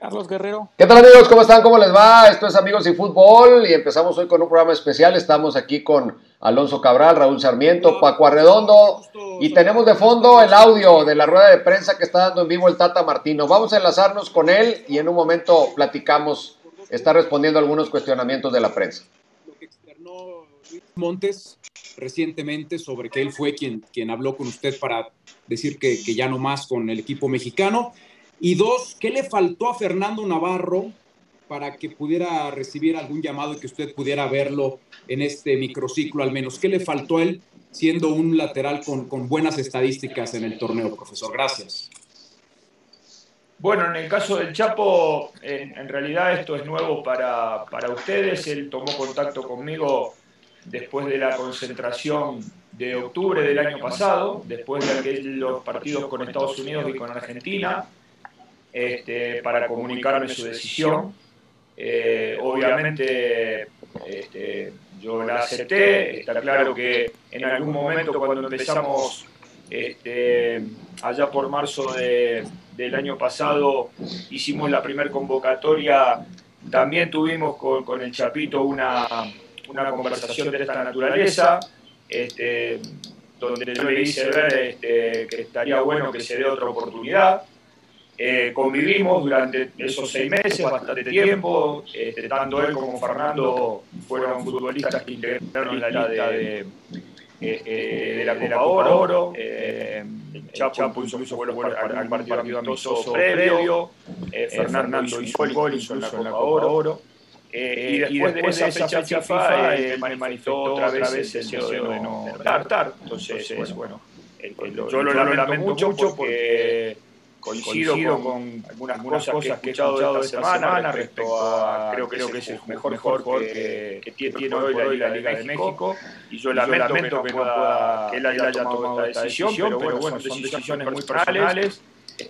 Carlos Guerrero. ¿Qué tal amigos? ¿Cómo están? ¿Cómo les va? Esto es Amigos y Fútbol y empezamos hoy con un programa especial. Estamos aquí con Alonso Cabral, Raúl Sarmiento, Paco Arredondo y tenemos de fondo el audio de la rueda de prensa que está dando en vivo el Tata Martino. Vamos a enlazarnos con él y en un momento platicamos, está respondiendo algunos cuestionamientos de la prensa. Lo que externó Luis Montes recientemente sobre que él fue quien, quien habló con usted para decir que, que ya no más con el equipo mexicano. Y dos, ¿qué le faltó a Fernando Navarro para que pudiera recibir algún llamado y que usted pudiera verlo en este microciclo al menos? ¿Qué le faltó a él siendo un lateral con, buenas estadísticas en el torneo, profesor? Gracias. Bueno, en el caso del Chapo, en, en realidad esto es nuevo para, para ustedes. Él tomó contacto conmigo después de la concentración de octubre del año pasado, después de aquellos partidos con Estados Unidos y con Argentina este, para comunicarme su decisión. Eh, obviamente este, yo la acepté, está claro que en algún momento cuando empezamos este, allá por marzo de, del año pasado hicimos la primera convocatoria, también tuvimos con, el Chapito una, una, conversación de esta naturaleza, donde yo le hice ver que estaría bueno que se dé otra oportunidad. Eh, convivimos durante esos seis meses, bastante tiempo, este, tanto él como Fernando fueron futbolistas que integraron la lista de, eh, eh, de la Copa Oro. Eh, Chapo incluso fue al partido amistoso previo. Fernando hizo un gol incluso en la Copa Oro. y, después de esa fecha FIFA, manifestó otra vez el deseo de no estar. Entonces, bueno, yo lo lamento mucho porque coincido, coincido con, algunas, algunas cosas, cosas que he escuchado esta semana, respecto a, creo que, creo que es el mejor mejor que, que, tiene, tiene hoy, la Liga de México, y yo lamento, yo lamento que, no pueda, que él haya, haya tomado esta decisión, pero bueno, son decisiones muy personales,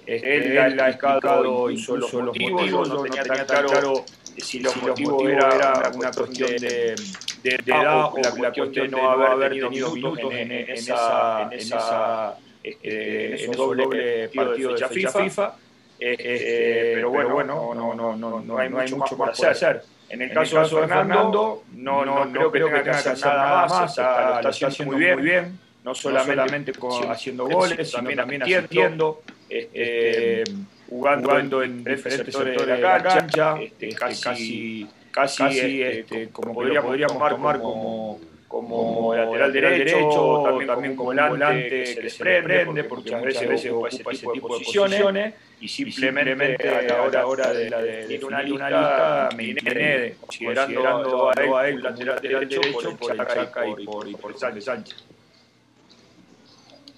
él, él ha explicado incluso los motivos, no tenía tan claro si el objetivo era una cuestión de, de, de edad o la cuestión de no haber tenido minutos en, en esa, en esa este, en doble partido de fecha FIFA. Este, pero bueno, bueno no, no, no, no, hay, mucho más por hacer. En el caso, de Fernando, no, no, creo, que tenga que hacer nada más, está, está haciendo muy bien, bien no solamente con, haciendo goles, también, también asistiendo, este, jugando, jugando en diferentes sectores de la cancha, este, casi, casi, este, como podríamos, podríamos tomar como como lateral derecho, también, también como volante que se desprende, porque muchas veces, veces ocupa ese tipo de posiciones, y simplemente a la hora, hora de, la de, de una, lista me incliné considerando a él lateral derecho por el Chaca y por, y por Sánchez.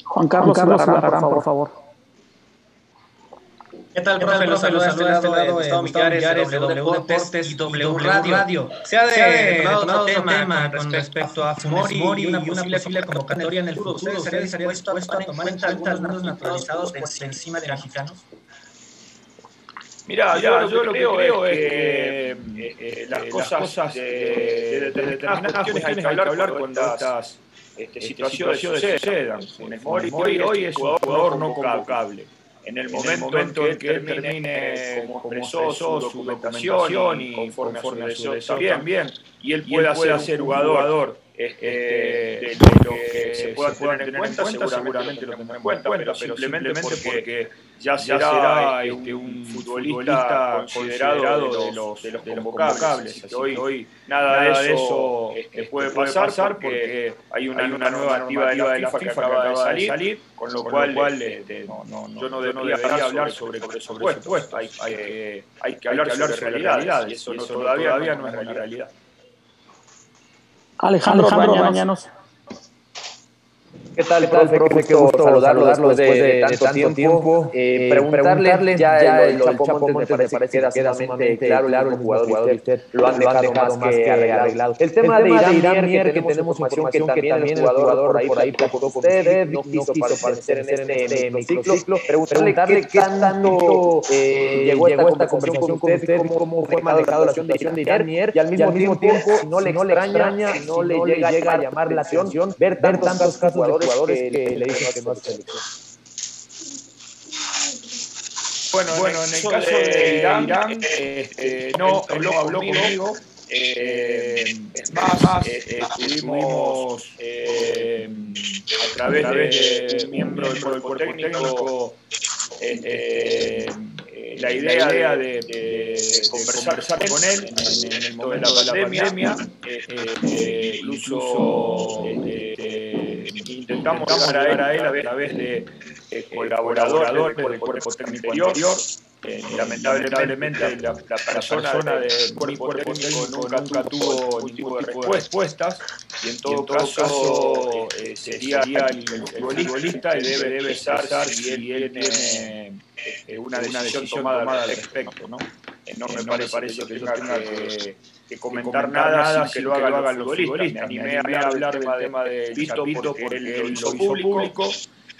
Juan Carlos, Juan Carlos por favor. ¿Qué tal, profe? Los saluda este lado de Gustavo Millares, de W Deportes y W Radio. Se ha detonado otro tema con respecto a Funes Mori y una posible convocatoria en el futuro. ¿Ustedes estarían dispuestos a tomar en cuenta algunos naturalizados por encima de mexicanos? Mira, yo, yo, lo que creo es que eh, eh, las, cosas de, determinadas cuestiones hay que hablar cuando estas este, situaciones sucedan. Funes Mori hoy es un jugador no convocable en el momento, en, que, que él termine como expresó su, documentación y conforme, conforme a su deseo también, y él pueda, ser, ser jugador este, de, lo que se pueda tener en cuenta, seguramente lo tendrá en cuenta, pero simplemente porque ya será este, este, un futbolista considerado de los, de los convocables. Así hoy, hoy nada de eso este, puede pasar porque hay una, hay una nueva actividad de la FIFA que acaba de salir, con lo cual yo no debería hablar sobre presupuesto, hay, que, hay que hablar sobre realidad y eso todavía no es realidad. Alejandro, Alejandro Bañanos. ¿Qué tal, profe? profe? Qué gusto saludarlo después de, tanto, tiempo. tiempo. Eh, preguntarle, ya, ya el, el Chapo, Chapo Montes me parece, que queda sumamente claro, claro el jugador, jugador y usted lo han dejado, dejado más que arreglado. El tema, el tema de Irán, Mier, que tenemos información que también el jugador por ahí platicó con usted, no quiso parecer en este microciclo. Preguntarle qué tanto llegó esta conversación con usted, cómo fue manejado la situación de Irán Mier, y al mismo tiempo, no le extraña, no le llega a llamar la atención, ver tantos casos de jugadores que, que le dicen que selección. Bueno, bueno en el caso de Irán, este, no, él no habló conmigo. Eh, es más, más eh, estuvimos eh, a través de miembros del cuerpo técnico la idea de, de, conversar con él en, el momento de la pandemia, incluso intentamos llegar a él a través de colaboradores del cuerpo técnico anterior. Eh, lamentablemente la, la, persona, del cuerpo técnico nunca, nunca tuvo ningún tipo de respuestas y en todo, y en todo caso eh, sería el, futbolista y debe, debe estar si él tiene eh, una, decisión tomada al respecto. ¿no? Eh, no, me parece, parece que tenga que, que comentar nada sin que lo hagan los futbolistas. Me animé a hablar del tema de Vito porque él lo hizo público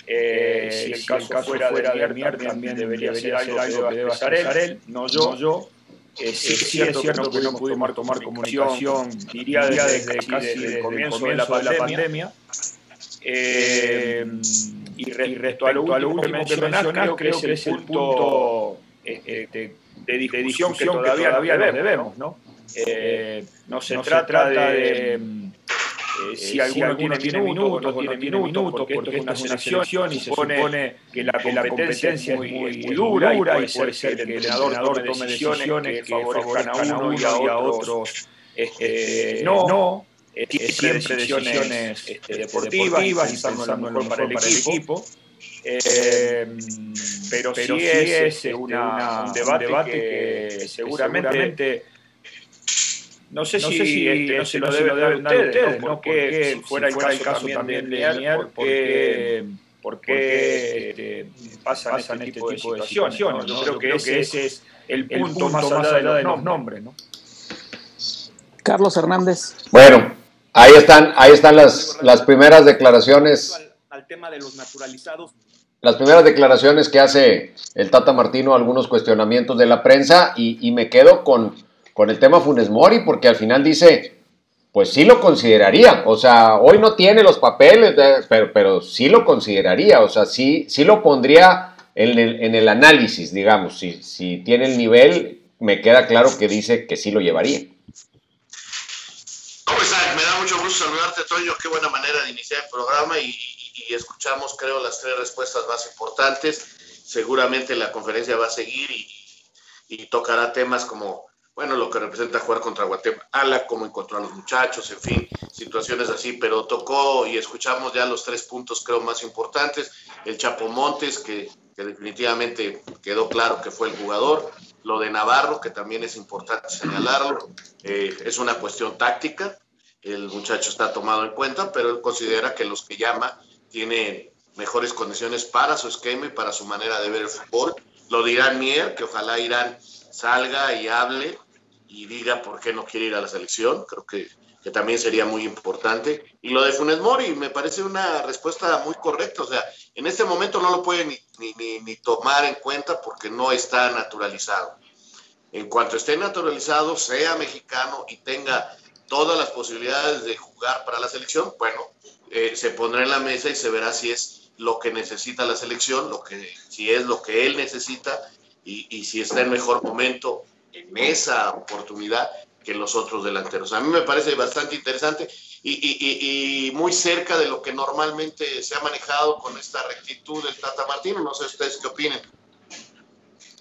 eh, si el caso, caso fuera, fuera de Mier, también debería ser algo, algo que deba hacer él, no yo. No yo. Eh, sí, es cierto, cierto que no pudimos tomar comunicación, diría desde, desde casi desde el comienzo de la, de la pandemia. Eh, y, re, y respecto a lo, último, a lo último que mencionás, creo que es el punto este, de, de discusión que todavía, todavía debemos, ¿no? Eh, no se no trata de, de eh, si, alguno, tiene, tiene minutos tiene minutos, porque, porque esto es una selección y se supone que la competencia es muy, muy dura, y puede ser que el entrenador tome decisiones que favorezcan a uno y a otros este, no. no siempre decisiones este, deportivas y pensando lo mejor para el equipo. Eh, pero, pero sí es una, un debate, que, seguramente no sé, no si, sé si este, no se lo debe dar ustedes, ustedes ¿no? Porque, si fuera, el, caso, el caso también de Mier, porque, porque este, pasan, pasan este tipo de situaciones. ¿no? Yo creo que ese, ese es el punto, el punto más allá de los nombres. ¿no? Carlos Hernández. Bueno, ahí están, ahí están las, las primeras declaraciones. Al, al tema de los naturalizados. Las primeras declaraciones que hace el Tata Martino, algunos cuestionamientos de la prensa, y, y me quedo con con el tema Funes Mori, porque al final dice, pues sí lo consideraría, o sea, hoy no tiene los papeles, pero, pero sí lo consideraría, o sea, sí, sí lo pondría en el, en el análisis, digamos, si, si tiene el nivel, me queda claro que dice que sí lo llevaría. ¿Cómo estás? Me da mucho gusto saludarte, Toño, qué buena manera de iniciar el programa y, y, y escuchamos, creo, las tres respuestas más importantes. Seguramente la conferencia va a seguir y, y tocará temas como bueno, lo que representa jugar contra Guatemala, cómo encontró a los muchachos, en fin, situaciones así, pero tocó y escuchamos ya los tres puntos creo más importantes, el Chapo Montes, que, definitivamente quedó claro que fue el jugador, lo de Navarro, que también es importante señalarlo, eh, es una cuestión táctica, el muchacho está tomado en cuenta, pero él considera que los que llama tienen mejores condiciones para su esquema y para su manera de ver el fútbol, lo dirá Mier, que ojalá Irán salga y hable y diga por qué no quiere ir a la selección. Creo que, que, también sería muy importante. Y lo de Funes Mori me parece una respuesta muy correcta. O sea, en este momento no lo puede ni, ni, ni tomar en cuenta porque no está naturalizado. En cuanto esté naturalizado, sea mexicano y tenga todas las posibilidades de jugar para la selección, bueno, eh, se pondrá en la mesa y se verá si es lo que necesita la selección, lo que, si es lo que él necesita y, y, si está en mejor momento en esa oportunidad que los otros delanteros. A mí me parece bastante interesante y, y, y, muy cerca de lo que normalmente se ha manejado con esta rectitud del Tata Martino. No sé ustedes qué opinan.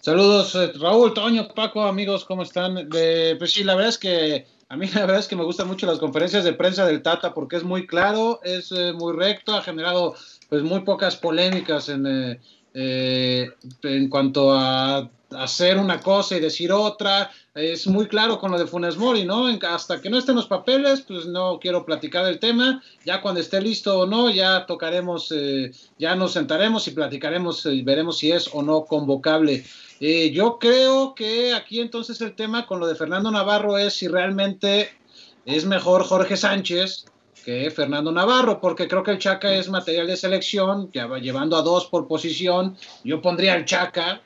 Saludos, eh, Raúl, Toño, Paco, amigos, ¿cómo están? De, pues sí, la verdad es que a mí la verdad es que me gustan mucho las conferencias de prensa del Tata porque es muy claro, es eh, muy recto, ha generado pues muy pocas polémicas en, eh, eh, en cuanto a hacer una cosa y decir otra, es muy claro con lo de Funes Mori, ¿no? Hasta que no estén los papeles, pues no quiero platicar del tema, ya cuando esté listo o no, ya tocaremos, eh, ya nos sentaremos y platicaremos y veremos si es o no convocable. Eh, yo creo que aquí entonces el tema con lo de Fernando Navarro es si realmente es mejor Jorge Sánchez que Fernando Navarro, porque creo que el Chaca es material de selección, ya va llevando a dos por posición, yo pondría al Chaca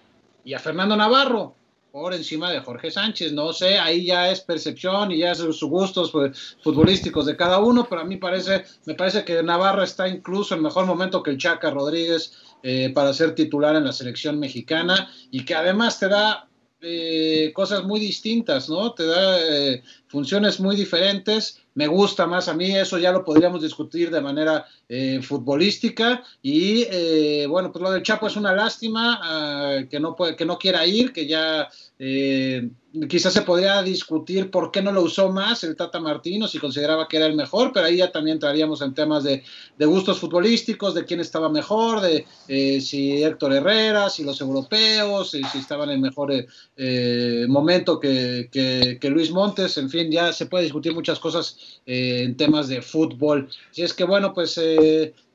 y a Fernando Navarro, por encima de Jorge Sánchez. No sé, ahí ya es percepción y ya es sus gustos pues, futbolísticos de cada uno, pero a mí parece, me parece que Navarra está incluso en mejor momento que el Chaca Rodríguez eh, para ser titular en la selección mexicana y que además te da eh, cosas muy distintas, ¿no? Te da eh, funciones muy diferentes. Me gusta más a mí, eso ya lo podríamos discutir de manera eh, futbolística. Y eh, bueno, pues lo del Chapo es una lástima uh, que, no puede, que no quiera ir, que ya eh, quizás se podría discutir por qué no lo usó más el Tata Martino, si consideraba que era el mejor, pero ahí ya también entraríamos en temas de, gustos futbolísticos, de quién estaba mejor, de eh, si Héctor Herrera, si los europeos, si, si estaban en mejor eh, momento que, que, que, Luis Montes, en fin, ya se puede discutir muchas cosas eh, en temas de fútbol. Si es que bueno, pues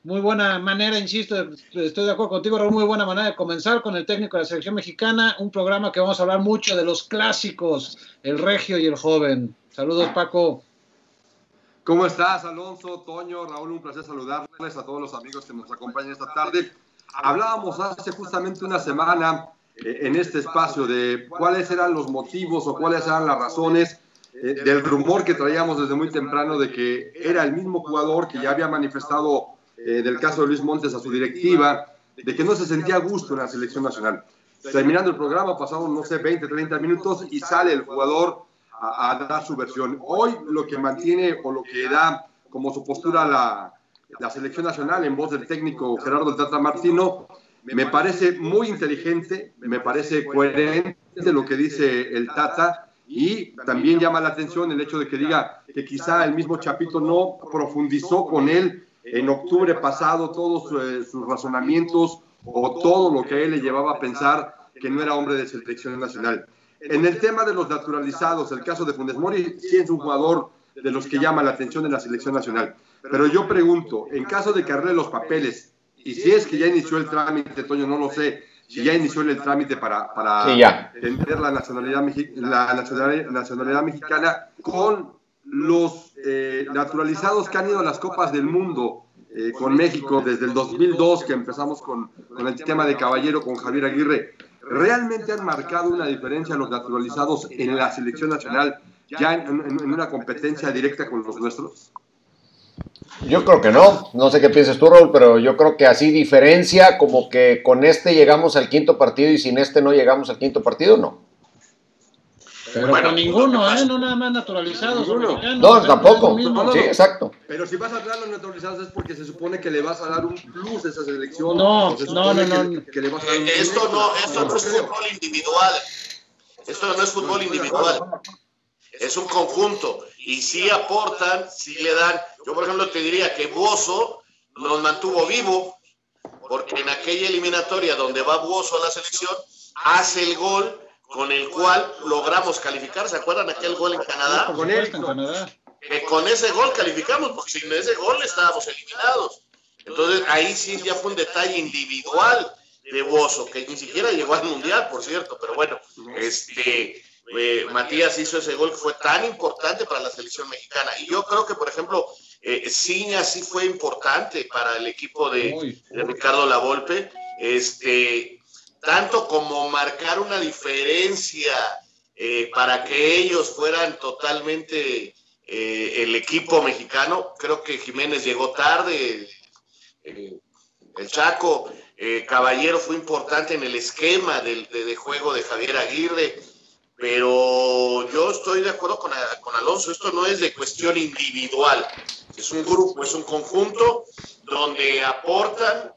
muy buena manera, insisto, estoy de acuerdo contigo, Raúl, muy buena manera de comenzar con el técnico de la selección mexicana, un programa que vamos a hablar mucho de los clásicos, el regio y el joven. Saludos, Paco. ¿Cómo estás, Alonso, Toño, Raúl? Un placer saludarles a todos los amigos que nos acompañan esta tarde. Hablábamos hace justamente una semana eh, en este espacio de cuáles eran los motivos o cuáles eran las razones eh, del rumor que traíamos desde muy temprano de que era el mismo jugador que ya había manifestado eh, del caso de Luis Montes a su directiva, de que no se sentía a gusto en la selección nacional. Terminando el programa, pasaron, no sé, 20, 30 minutos y sale el jugador a, a dar su versión. Hoy lo que mantiene o lo que da como su postura la, la selección nacional en voz del técnico Gerardo Tata Martino, me parece muy inteligente, me parece coherente lo que dice el Tata y también llama la atención el hecho de que diga que quizá el mismo Chapito no profundizó con él en octubre pasado todos eh, sus razonamientos o todo lo que a él le llevaba a pensar que no era hombre de selección nacional. En el tema de los naturalizados, el caso de Funes Mori sí es un jugador de los que llama la atención de la selección nacional. Pero yo pregunto, en caso de que arregle los papeles, y si es que ya inició el trámite, Toño, no lo sé, si ya inició el trámite para, para sí, tener la nacionalidad, la nacionalidad mexicana con los eh, naturalizados que han ido a las Copas del Mundo eh, con México desde el 2002, que empezamos con, el tema de Caballero, con Javier Aguirre, ¿realmente han marcado una diferencia los naturalizados en la selección nacional ya en, en, en una competencia directa con los nuestros? Yo creo que no, no sé qué piensas tú, Raúl, pero yo creo que así diferencia, como que con este llegamos al quinto partido y sin este no llegamos al quinto partido, no. Pero bueno, ninguno, ¿eh? No nada más naturalizados. Ninguno. No, tampoco. No, no, sí, exacto. Pero si vas a hablar a los naturalizados es porque se supone que le vas a dar un plus a esa selección. No, no, no, no. Que, que le vas a dar un eh, esto no, esto no es fútbol individual. Esto no es fútbol individual. Es un conjunto. Y sí aportan, sí le dan. Yo, por ejemplo, te diría que Buoso nos mantuvo vivo, porque en aquella eliminatoria donde va Buoso a la selección, hace el gol con el cual logramos calificar. ¿Se acuerdan aquel gol en Canadá? Con él, en Canadá. Que con ese gol calificamos, porque sin ese gol estábamos eliminados. Entonces ahí sí ya fue un detalle individual de Bozo, que ni siquiera llegó al Mundial, por cierto, pero bueno, este eh, Matías hizo ese gol que fue tan importante para la selección mexicana. Y yo creo que, por ejemplo, eh, Ciña sí fue importante para el equipo de, de Ricardo Lavolpe. Este, tanto como marcar una diferencia eh, para que ellos fueran totalmente eh, el equipo mexicano. Creo que Jiménez llegó tarde, eh, el Chaco, Caballero fue importante en el esquema de, de, juego de Javier Aguirre, pero yo estoy de acuerdo con, Alonso, esto no es de cuestión individual, es un grupo, es un conjunto donde aportan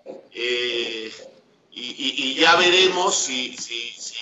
y, y, y, ya veremos si, si, si,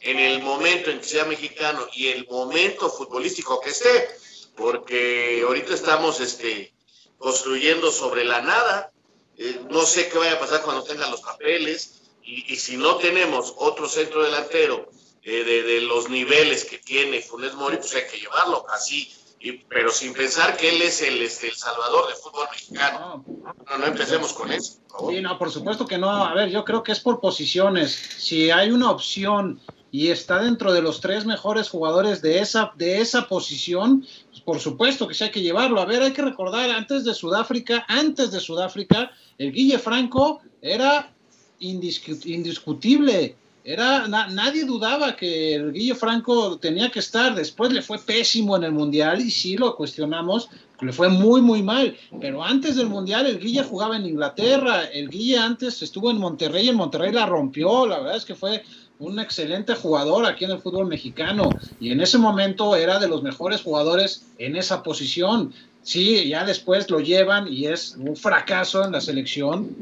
en el momento en que sea mexicano y el momento futbolístico que esté, porque ahorita estamos este, construyendo sobre la nada, eh, no sé qué vaya a pasar cuando tengan los papeles, y, y si no tenemos otro centro delantero eh, de, de, los niveles que tiene Funes Mori, pues hay que llevarlo. Así y, pero sin pensar que él es el, este, el salvador del fútbol mexicano. No, no empecemos con eso. Por sí, no, por supuesto que no. A ver, yo creo que es por posiciones. Si hay una opción y está dentro de los tres mejores jugadores de esa, de esa posición, pues por supuesto que sí hay que llevarlo. A ver, hay que recordar, antes de Sudáfrica, antes de Sudáfrica, el Guille Franco era indiscutible era nadie dudaba que el Guille Franco tenía que estar, después le fue pésimo en el Mundial y sí lo cuestionamos, le fue muy muy mal, pero antes del Mundial el Guille jugaba en Inglaterra, el Guille antes estuvo en Monterrey, en Monterrey la rompió, la verdad es que fue un excelente jugador aquí en el fútbol mexicano y en ese momento era de los mejores jugadores en esa posición. Sí, ya después lo llevan y es un fracaso en la selección,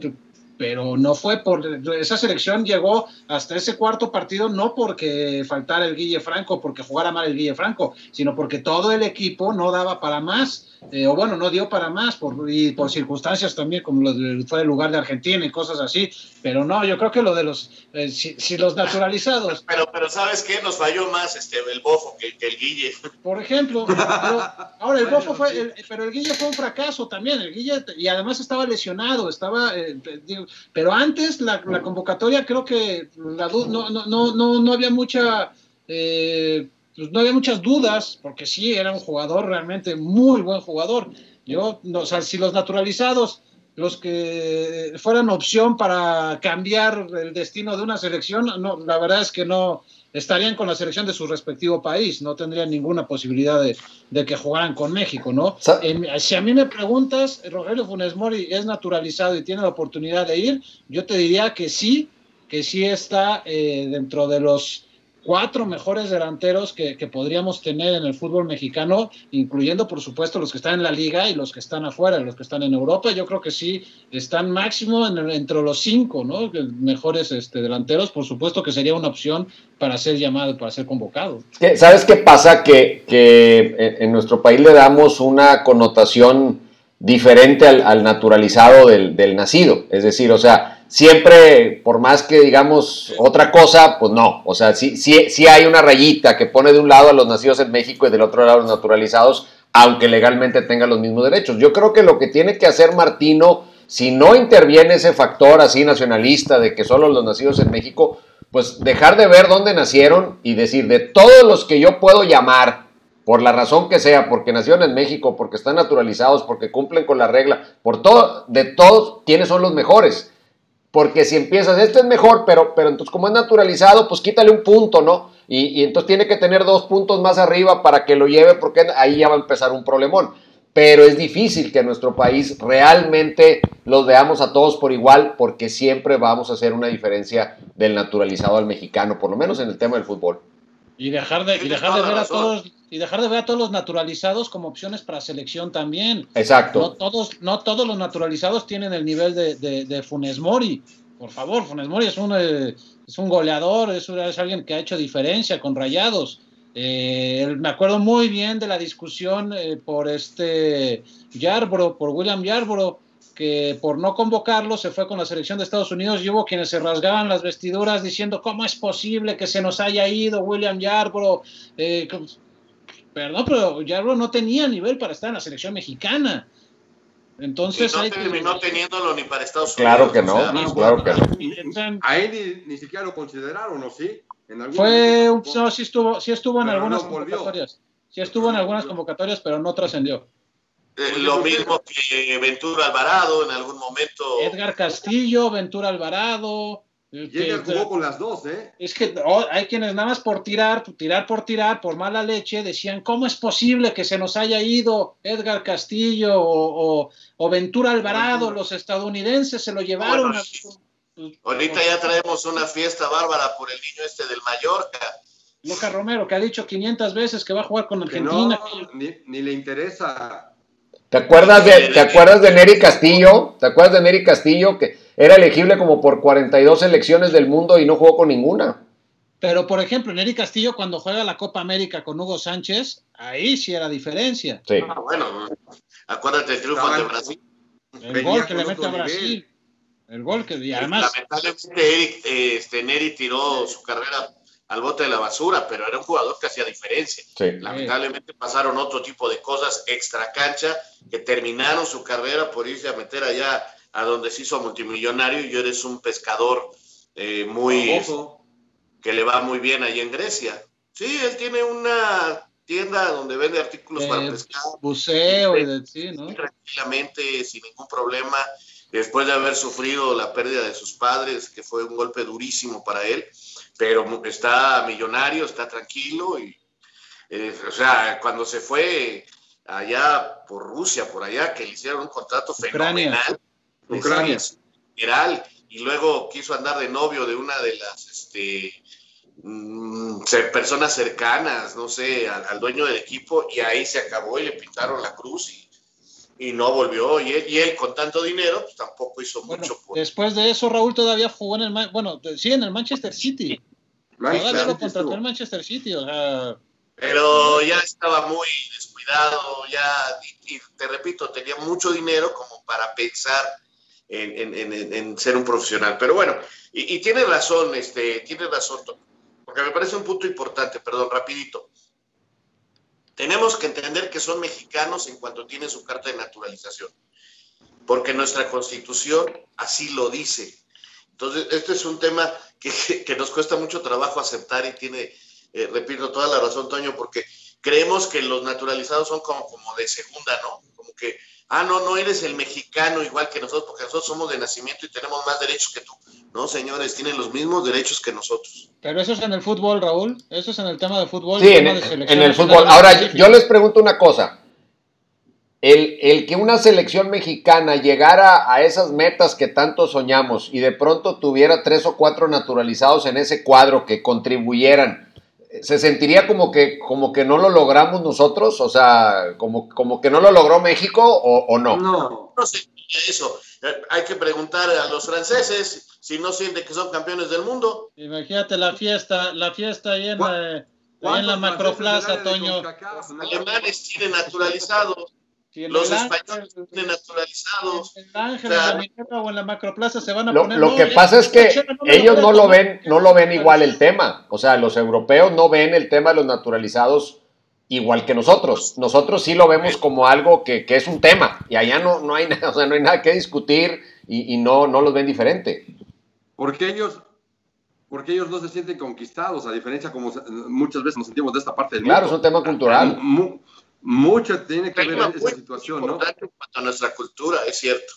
pero no fue por esa selección llegó hasta ese cuarto partido no porque faltara el Guille Franco, porque jugara mal el Guille Franco, sino porque todo el equipo no daba para más, eh, o bueno, no dio para más por, y por circunstancias también, como lo fue el lugar de Argentina y cosas así, pero no, yo creo que lo de los, eh, si, los naturalizados. Pero, pero ¿sabes qué? Nos falló más este, el Bofo que, el Guille. Por ejemplo, ahora el Bofo fue, pero el Guille fue un fracaso también, el Guille, y además estaba lesionado, estaba, eh, pero antes la, convocatoria creo que la, no, no, no, no había mucha... Eh, pues no había muchas dudas, porque sí, era un jugador realmente muy buen jugador. Yo, no, o sea, si los naturalizados, los que fueran opción para cambiar el destino de una selección, no, la verdad es que no estarían con la selección de su respectivo país, no tendrían ninguna posibilidad de, de que jugaran con México, ¿no? si a mí me preguntas, Rogelio Funes Mori es naturalizado y tiene la oportunidad de ir, yo te diría que sí, que sí está eh, dentro de los cuatro mejores delanteros que, podríamos tener en el fútbol mexicano, incluyendo por supuesto los que están en la liga y los que están afuera, los que están en Europa. Yo creo que sí están máximo entre los cinco ¿no? mejores este, delanteros. Por supuesto que sería una opción para ser llamado, para ser convocado. ¿Sabes qué pasa? Que, en nuestro país le damos una connotación diferente al, naturalizado del nacido. Es decir, o sea, siempre, por más que digamos otra cosa, pues no. O sea, sí, hay una rayita que pone de un lado a los nacidos en México y del otro lado a los naturalizados, aunque legalmente tengan los mismos derechos. Yo creo que lo que tiene que hacer Martino, si no interviene ese factor así nacionalista de que solo los nacidos en México, pues dejar de ver dónde nacieron y decir, de todos los que yo puedo llamar, por la razón que sea, porque nacieron en México, porque están naturalizados, porque cumplen con la regla, por todo, de todos, ¿quiénes son los mejores? Porque si empiezas, este es mejor, pero, pero entonces como es naturalizado, pues quítale un punto, ¿no? Y, entonces tiene que tener dos puntos más arriba para que lo lleve, porque ahí ya va a empezar un problemón. Pero es difícil que en nuestro país realmente los veamos a todos por igual, porque siempre vamos a hacer una diferencia del naturalizado al mexicano, por lo menos en el tema del fútbol. Y dejar de, dejar de ver a todos y dejar de ver a todos los naturalizados como opciones para selección también. Exacto. No todos, no todos los naturalizados tienen el nivel de, de, Funes Mori. Por favor, Funes Mori es un, eh, es un goleador, es, es, alguien que ha hecho diferencia con Rayados. Eh, me acuerdo muy bien de la discusión eh, por este Yarbro, por William Yarbro, que por no convocarlo se fue con la selección de Estados Unidos y hubo quienes se rasgaban las vestiduras diciendo cómo es posible que se nos haya ido William Yarbrough, eh, perdón, pero Yarbrough no tenía nivel para estar en la selección mexicana. Entonces y no terminó teniéndolo ni para Estados Unidos. Claro que no, claro que no. A él ni, siquiera lo consideraron, ¿o sí? Fue, un, no, sí estuvo, sí estuvo en algunas convocatorias. Sí estuvo en algunas convocatorias, pero no trascendió. Eh, lo mismo que Ventura Alvarado en algún momento. Edgar Castillo, Ventura Alvarado. Eh, y Edgar jugó con las dos, ¿eh? Es que oh, hay quienes nada más por tirar, tirar por tirar, por mala leche, decían, ¿cómo es posible que se nos haya ido Edgar Castillo o, Ventura Alvarado? Los estadounidenses se lo llevaron. ahorita ya traemos una fiesta bárbara por el niño este del Mallorca. Lucas Romero, que ha dicho 500 veces que va a jugar con Argentina. ni le interesa ¿Te acuerdas de, ¿te acuerdas de Neri Castillo? ¿Te acuerdas de Neri Castillo que era elegible como por 42 elecciones del mundo y no jugó con ninguna? Pero, por ejemplo, Neri Castillo cuando juega la Copa América con Hugo Sánchez, ahí sí era diferencia. Sí. Ah, bueno, acuérdate del triunfo ante Brasil. El gol que le mete a Brasil. El gol que, y además... Lamentablemente, Eric, este, Neri tiró su carrera al bote de la basura, pero era un jugador que hacía diferencia. Lamentablemente pasaron otro tipo de cosas extra cancha que terminaron su carrera por irse a meter allá a donde se hizo multimillonario y eres un pescador eh, muy que le va muy bien ahí en Grecia. Sí, él tiene una tienda donde vende artículos para pescar. Buceo y de, sí, ¿no? Tranquilamente, sin ningún problema. después de haber sufrido la pérdida de sus padres, que fue un golpe durísimo para él, pero está millonario, está tranquilo y, eh, o sea, cuando se fue allá por Rusia, por allá, que le hicieron un contrato fenomenal. Ucrania. General, y luego quiso andar de novio de una de las este, mm, personas cercanas, no sé, al, dueño del equipo, y ahí se acabó y le pintaron la cruz y, y no volvió. Y él, y él, con tanto dinero, pues tampoco hizo mucho. Por... Después de eso, Raúl todavía jugó en el, bueno, sí, en el Manchester City. todavía lo contrató en Manchester City, o sea... Pero ya estaba muy descuidado, ya, y, te repito, tenía mucho dinero como para pensar en, en, en, ser un profesional. Pero bueno, y, y tiene razón, este, tiene razón, porque me parece un punto importante, perdón, rapidito. Tenemos que entender que son mexicanos en cuanto tienen su carta de naturalización, porque nuestra constitución así lo dice. Entonces, este es un tema que, que nos cuesta mucho trabajo aceptar y tiene eh, repito, toda la razón, Toño, porque creemos que los naturalizados son como, como de segunda, ¿no? Como que, ah, no, no eres el mexicano igual que nosotros, porque nosotros somos de nacimiento y tenemos más derechos que tú. No, señores, tienen los mismos derechos que nosotros. Pero eso es en el fútbol, Raúl. Eso es en el tema de fútbol. Sí, en, en, el fútbol. Ahora, yo les pregunto una cosa. El, el, que una selección mexicana llegara a esas metas que tanto soñamos y de pronto tuviera tres o cuatro naturalizados en ese cuadro que contribuyeran se sentiría como que, como que no lo logramos nosotros, o sea, como, como que no lo logró México o, o no. No, no sé eso. Hay que preguntar a los franceses si no sienten que son campeones del mundo. Imagínate la fiesta, la fiesta ahí en, la, ahí en la macroplaza, Toño. Los alemanes tienen naturalizados. Si los españoles naturalizados. En el Ángel, o sea, en la o en la Macroplaza se van a lo, poner. Lo que pasa es que ellos no lo ven, no lo ven igual el tema. O sea, los europeos no ven el tema de los naturalizados igual que nosotros. Nosotros sí lo vemos como algo que, que es un tema. Y allá no, no hay nada, o sea, no hay nada que discutir y, y no, no los ven diferente. Porque ellos, porque ellos no se sienten conquistados, a diferencia como muchas veces nos sentimos de esta parte del claro, mundo. Claro, es un tema cultural. Mucho tiene que ver esa situación, ¿no? Cuanto a nuestra cultura, es cierto.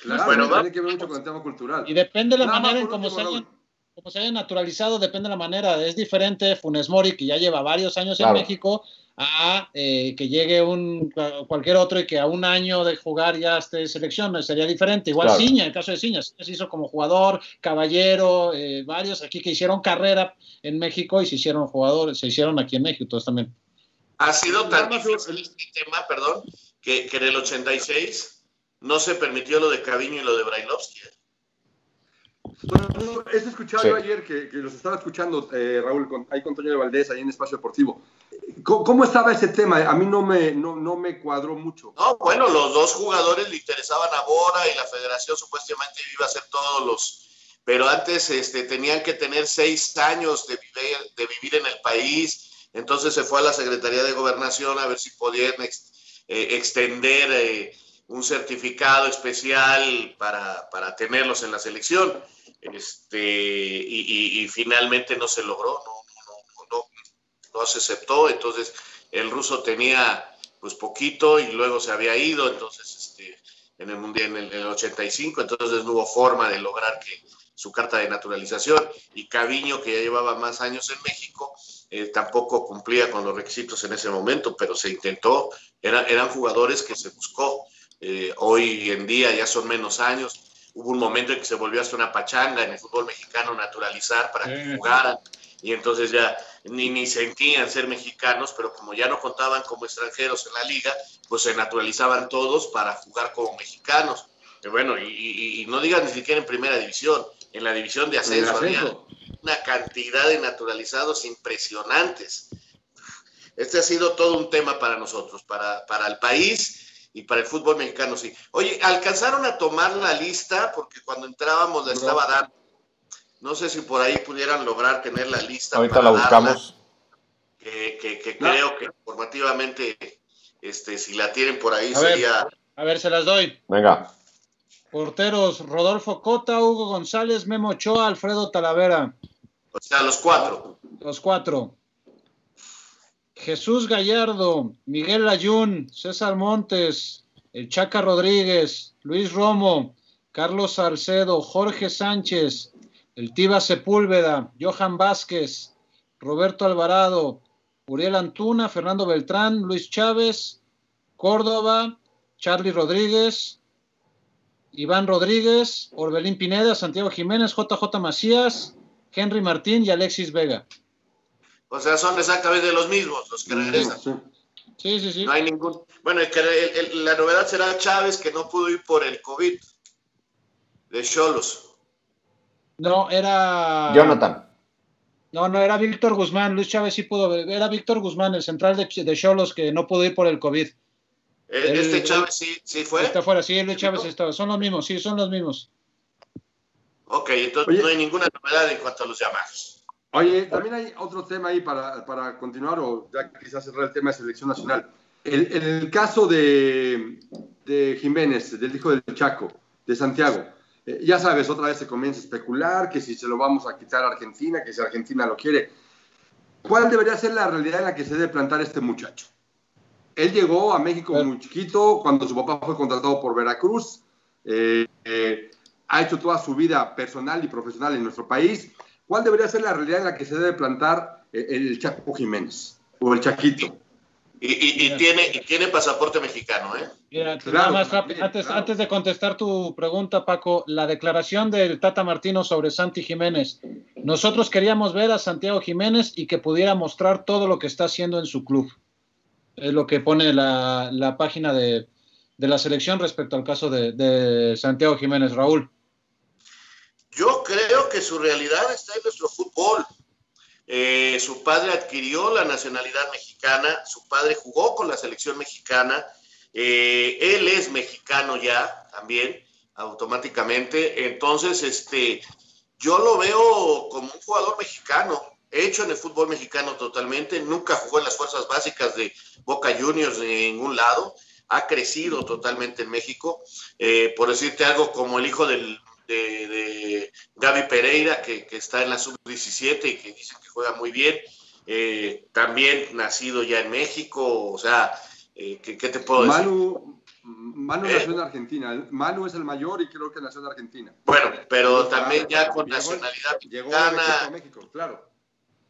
Claro, bueno, tiene que ver mucho con el tema cultural. Y depende de la Nada manera en cómo se, hayan, cómo se hayan naturalizado, depende de la manera. Es diferente Funes Mori, que ya lleva varios años claro. en México, a eh, que llegue un cualquier otro y que a un año de jugar ya esté selección, sería diferente. Igual claro. Ciña, en el caso de Ciña, se hizo como jugador, caballero, eh, varios aquí que hicieron carrera en México y se hicieron jugadores, se hicieron aquí en México, todos también. Ha sido tan difícil este tema, perdón, que, que, en el 86 no se permitió lo de Caviño y lo de Brailovsky. Bueno, he escuchado sí. ayer que, que, los estaba escuchando, eh, Raúl, con, ahí con Toño de Valdés, ahí en Espacio Deportivo. ¿Cómo, ¿Cómo, estaba ese tema? A mí no me, no, no me cuadró mucho. No, bueno, los dos jugadores le interesaban a Bora y la federación supuestamente iba a hacer todos los... Pero antes este, tenían que tener seis años de vivir, de vivir en el país, entonces se fue a la Secretaría de Gobernación a ver si podían ex, eh, extender eh, un certificado especial para, para, tenerlos en la selección. Este, y, y, y, finalmente no se logró, no, no, no, no, se aceptó. Entonces el ruso tenía pues poquito y luego se había ido, entonces este, en el Mundial en el, en el 85, entonces no hubo forma de lograr que su carta de naturalización. Y Caviño, que ya llevaba más años en México, eh, tampoco cumplía con los requisitos en ese momento, pero se intentó, Era, eran jugadores que se buscó. Eh, hoy en día ya son menos años. Hubo un momento en que se volvió hasta una pachanga en el fútbol mexicano naturalizar para que jugaran y entonces ya ni, ni sentían ser mexicanos, pero como ya no contaban como extranjeros en la liga, pues se naturalizaban todos para jugar como mexicanos. Y bueno, y, y, y no digan ni siquiera en primera división, en la división de ascenso, había una cantidad de naturalizados impresionantes. Este ha sido todo un tema para nosotros, para, para el país y para el fútbol mexicano, sí. Oye, ¿alcanzaron a tomar la lista? Porque cuando entrábamos la estaba dando. No sé si por ahí pudieran lograr tener la lista. Ahorita la buscamos. Que, que, que no. creo que informativamente, este, si la tienen por ahí, a sería... Ver, a ver, se las doy. Venga. Porteros, Rodolfo Cota, Hugo González, Memo Ochoa, Alfredo Talavera. O sea, los cuatro. Los cuatro. Jesús Gallardo, Miguel Ayun, César Montes, el Chaca Rodríguez, Luis Romo, Carlos Salcedo, Jorge Sánchez, el Tiba Sepúlveda, Johan Vázquez, Roberto Alvarado, Uriel Antuna, Fernando Beltrán, Luis Chávez, Córdoba, Charlie Rodríguez, Iván Rodríguez, Orbelín Pineda, Santiago Jiménez, JJ Macías, Henry Martín y Alexis Vega. O sea, son exactamente los mismos los que regresan. Sí, sí, sí. No hay ningún. Bueno, el, el, la novedad será Chávez, que no pudo ir por el COVID de Cholos. No, era. Jonathan. No, no, era Víctor Guzmán. Luis Chávez sí pudo. Era Víctor Guzmán, el central de Cholos, que no pudo ir por el COVID. ¿E-, ¿Este Chávez sí, sí fue? Está fuera, sí, Luis Chávez estaba. Son los mismos, sí, son los mismos. Ok, entonces no hay ninguna novedad en cuanto a los llamados. Oye, también hay otro tema ahí para, para continuar, o ya quizás cerrar el tema de selección nacional. El, el caso de, de Jiménez, del hijo del Chaco, de Santiago. Eh, ya sabes, otra vez se comienza a especular que si se lo vamos a quitar a Argentina, que si Argentina lo quiere. ¿Cuál debería ser la realidad en la que se debe plantar este muchacho? Él llegó a México muy chiquito, cuando su papá fue contratado por Veracruz. Eh, eh, ha hecho toda su vida personal y profesional en nuestro país. ¿Cuál debería ser la realidad en la que se debe plantar el Chaco Jiménez o el Chaquito? Y, tiene, y tiene pasaporte mexicano, ¿eh? Mira, antes, antes de contestar tu pregunta, Paco, la declaración del Tata Martino sobre Santi Jiménez. Nosotros queríamos ver a Santiago Jiménez y que pudiera mostrar todo lo que está haciendo en su club. Es lo que pone la, la página de, de, la selección respecto al caso de, de Santiago Jiménez, Raúl. Yo creo que su realidad está en nuestro fútbol. Eh, su padre adquirió la nacionalidad mexicana, su padre jugó con la selección mexicana, eh, él es mexicano ya también, automáticamente. Entonces, este, yo lo veo como un jugador mexicano, hecho en el fútbol mexicano totalmente, nunca jugó en las fuerzas básicas de Boca Juniors de ningún lado, ha crecido totalmente en México. Eh, por decirte algo, como el hijo del de, Gaby Pereira, que, está en la sub-17 y que dicen que juega muy bien. Eh, también nacido ya en México, o sea, eh, ¿qué, te puedo decir? Manu ¿Eh? nació en Argentina. Manu es el mayor y creo que nació en Argentina. Bueno, pero también ya con nacionalidad mexicana. México, claro.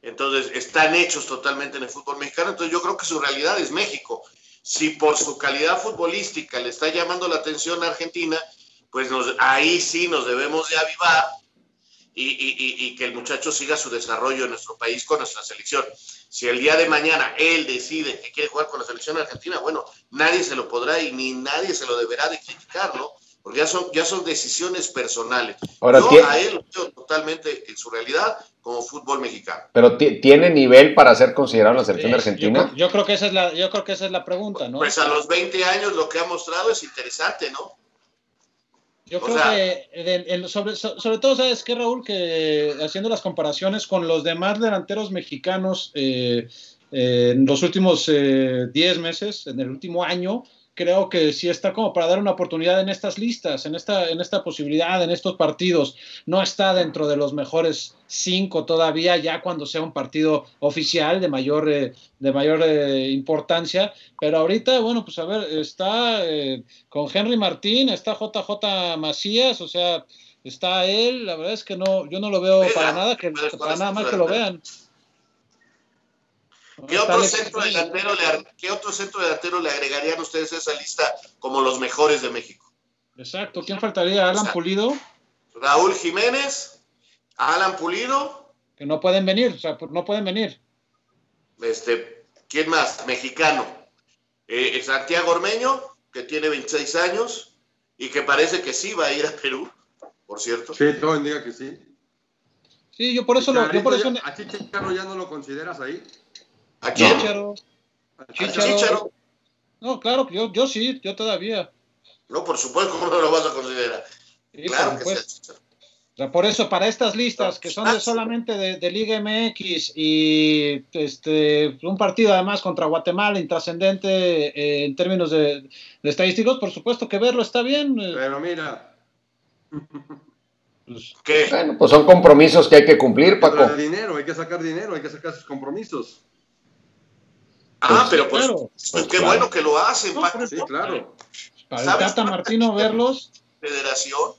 Entonces, están hechos totalmente en el fútbol mexicano. Entonces, yo creo que su realidad es México. Si por su calidad futbolística le está llamando la atención a Argentina, pues ahí sí nos debemos de avivar y, que el muchacho siga su desarrollo en nuestro país con nuestra selección. Si el día de mañana él decide que quiere jugar con la selección argentina, bueno, nadie se lo podrá y ni nadie se lo deberá de criticar, ¿no? Porque ya son, ya son decisiones personales. Ahora, Yo a él lo veo totalmente en su realidad como fútbol mexicano. Pero tiene nivel para ser considerado la selección argentina. Yo, creo que esa es la, yo creo que esa es la pregunta, ¿no? Pues a los 20 años lo que ha mostrado es interesante, ¿no? Yo creo que sobre, sobre, todo, ¿sabes qué, Raúl? Que haciendo las comparaciones con los demás delanteros mexicanos eh, eh, en los últimos 10 eh, meses, en el último año, creo que sí está como para dar una oportunidad en estas listas, en esta, en esta posibilidad, en estos partidos. No está dentro de los mejores cinco todavía, ya cuando sea un partido oficial de mayor, eh, de mayor eh, importancia. Pero ahorita, bueno, pues a ver, está eh, con Henry Martín, está JJ Macías, o sea, está él. La verdad es que no, yo no lo veo para nada, que, para nada más que lo vean. ¿Qué otro, centro delantero le, ¿Qué otro centro delantero le agregarían ustedes a esa lista como los mejores de México? Exacto. ¿Quién faltaría? ¿Alan Pulido? Raúl Jiménez, Alan Pulido. Que no pueden venir, o sea, no pueden venir. Este, ¿Quién más? Mexicano. Eh, Santiago Ormeño, que tiene 26 años y que parece que sí va a ir a Perú, por cierto. Sí, todo indica que sí. Sí, yo por eso lo. Yo por eso... ¿A Chicharo ya no lo consideras ahí? ¿A quién? Chicharo. No, claro, yo, yo sí, yo todavía. No, por supuesto, ¿cómo no lo vas a considerar? claro que sea, por eso, para estas listas que son de solamente de, Liga MX y este un partido además contra Guatemala intrascendente eh, en términos de, estadísticos, por supuesto que verlo está bien. Eh. Pero mira. Pues, bueno, pues son compromisos que hay que cumplir, Paco. Hay dinero, hay que sacar dinero, hay que sacar sus compromisos. Ah, pero pues, pues qué bueno que lo hacen, sí, claro. Para el Tata Martino verlos. Federación,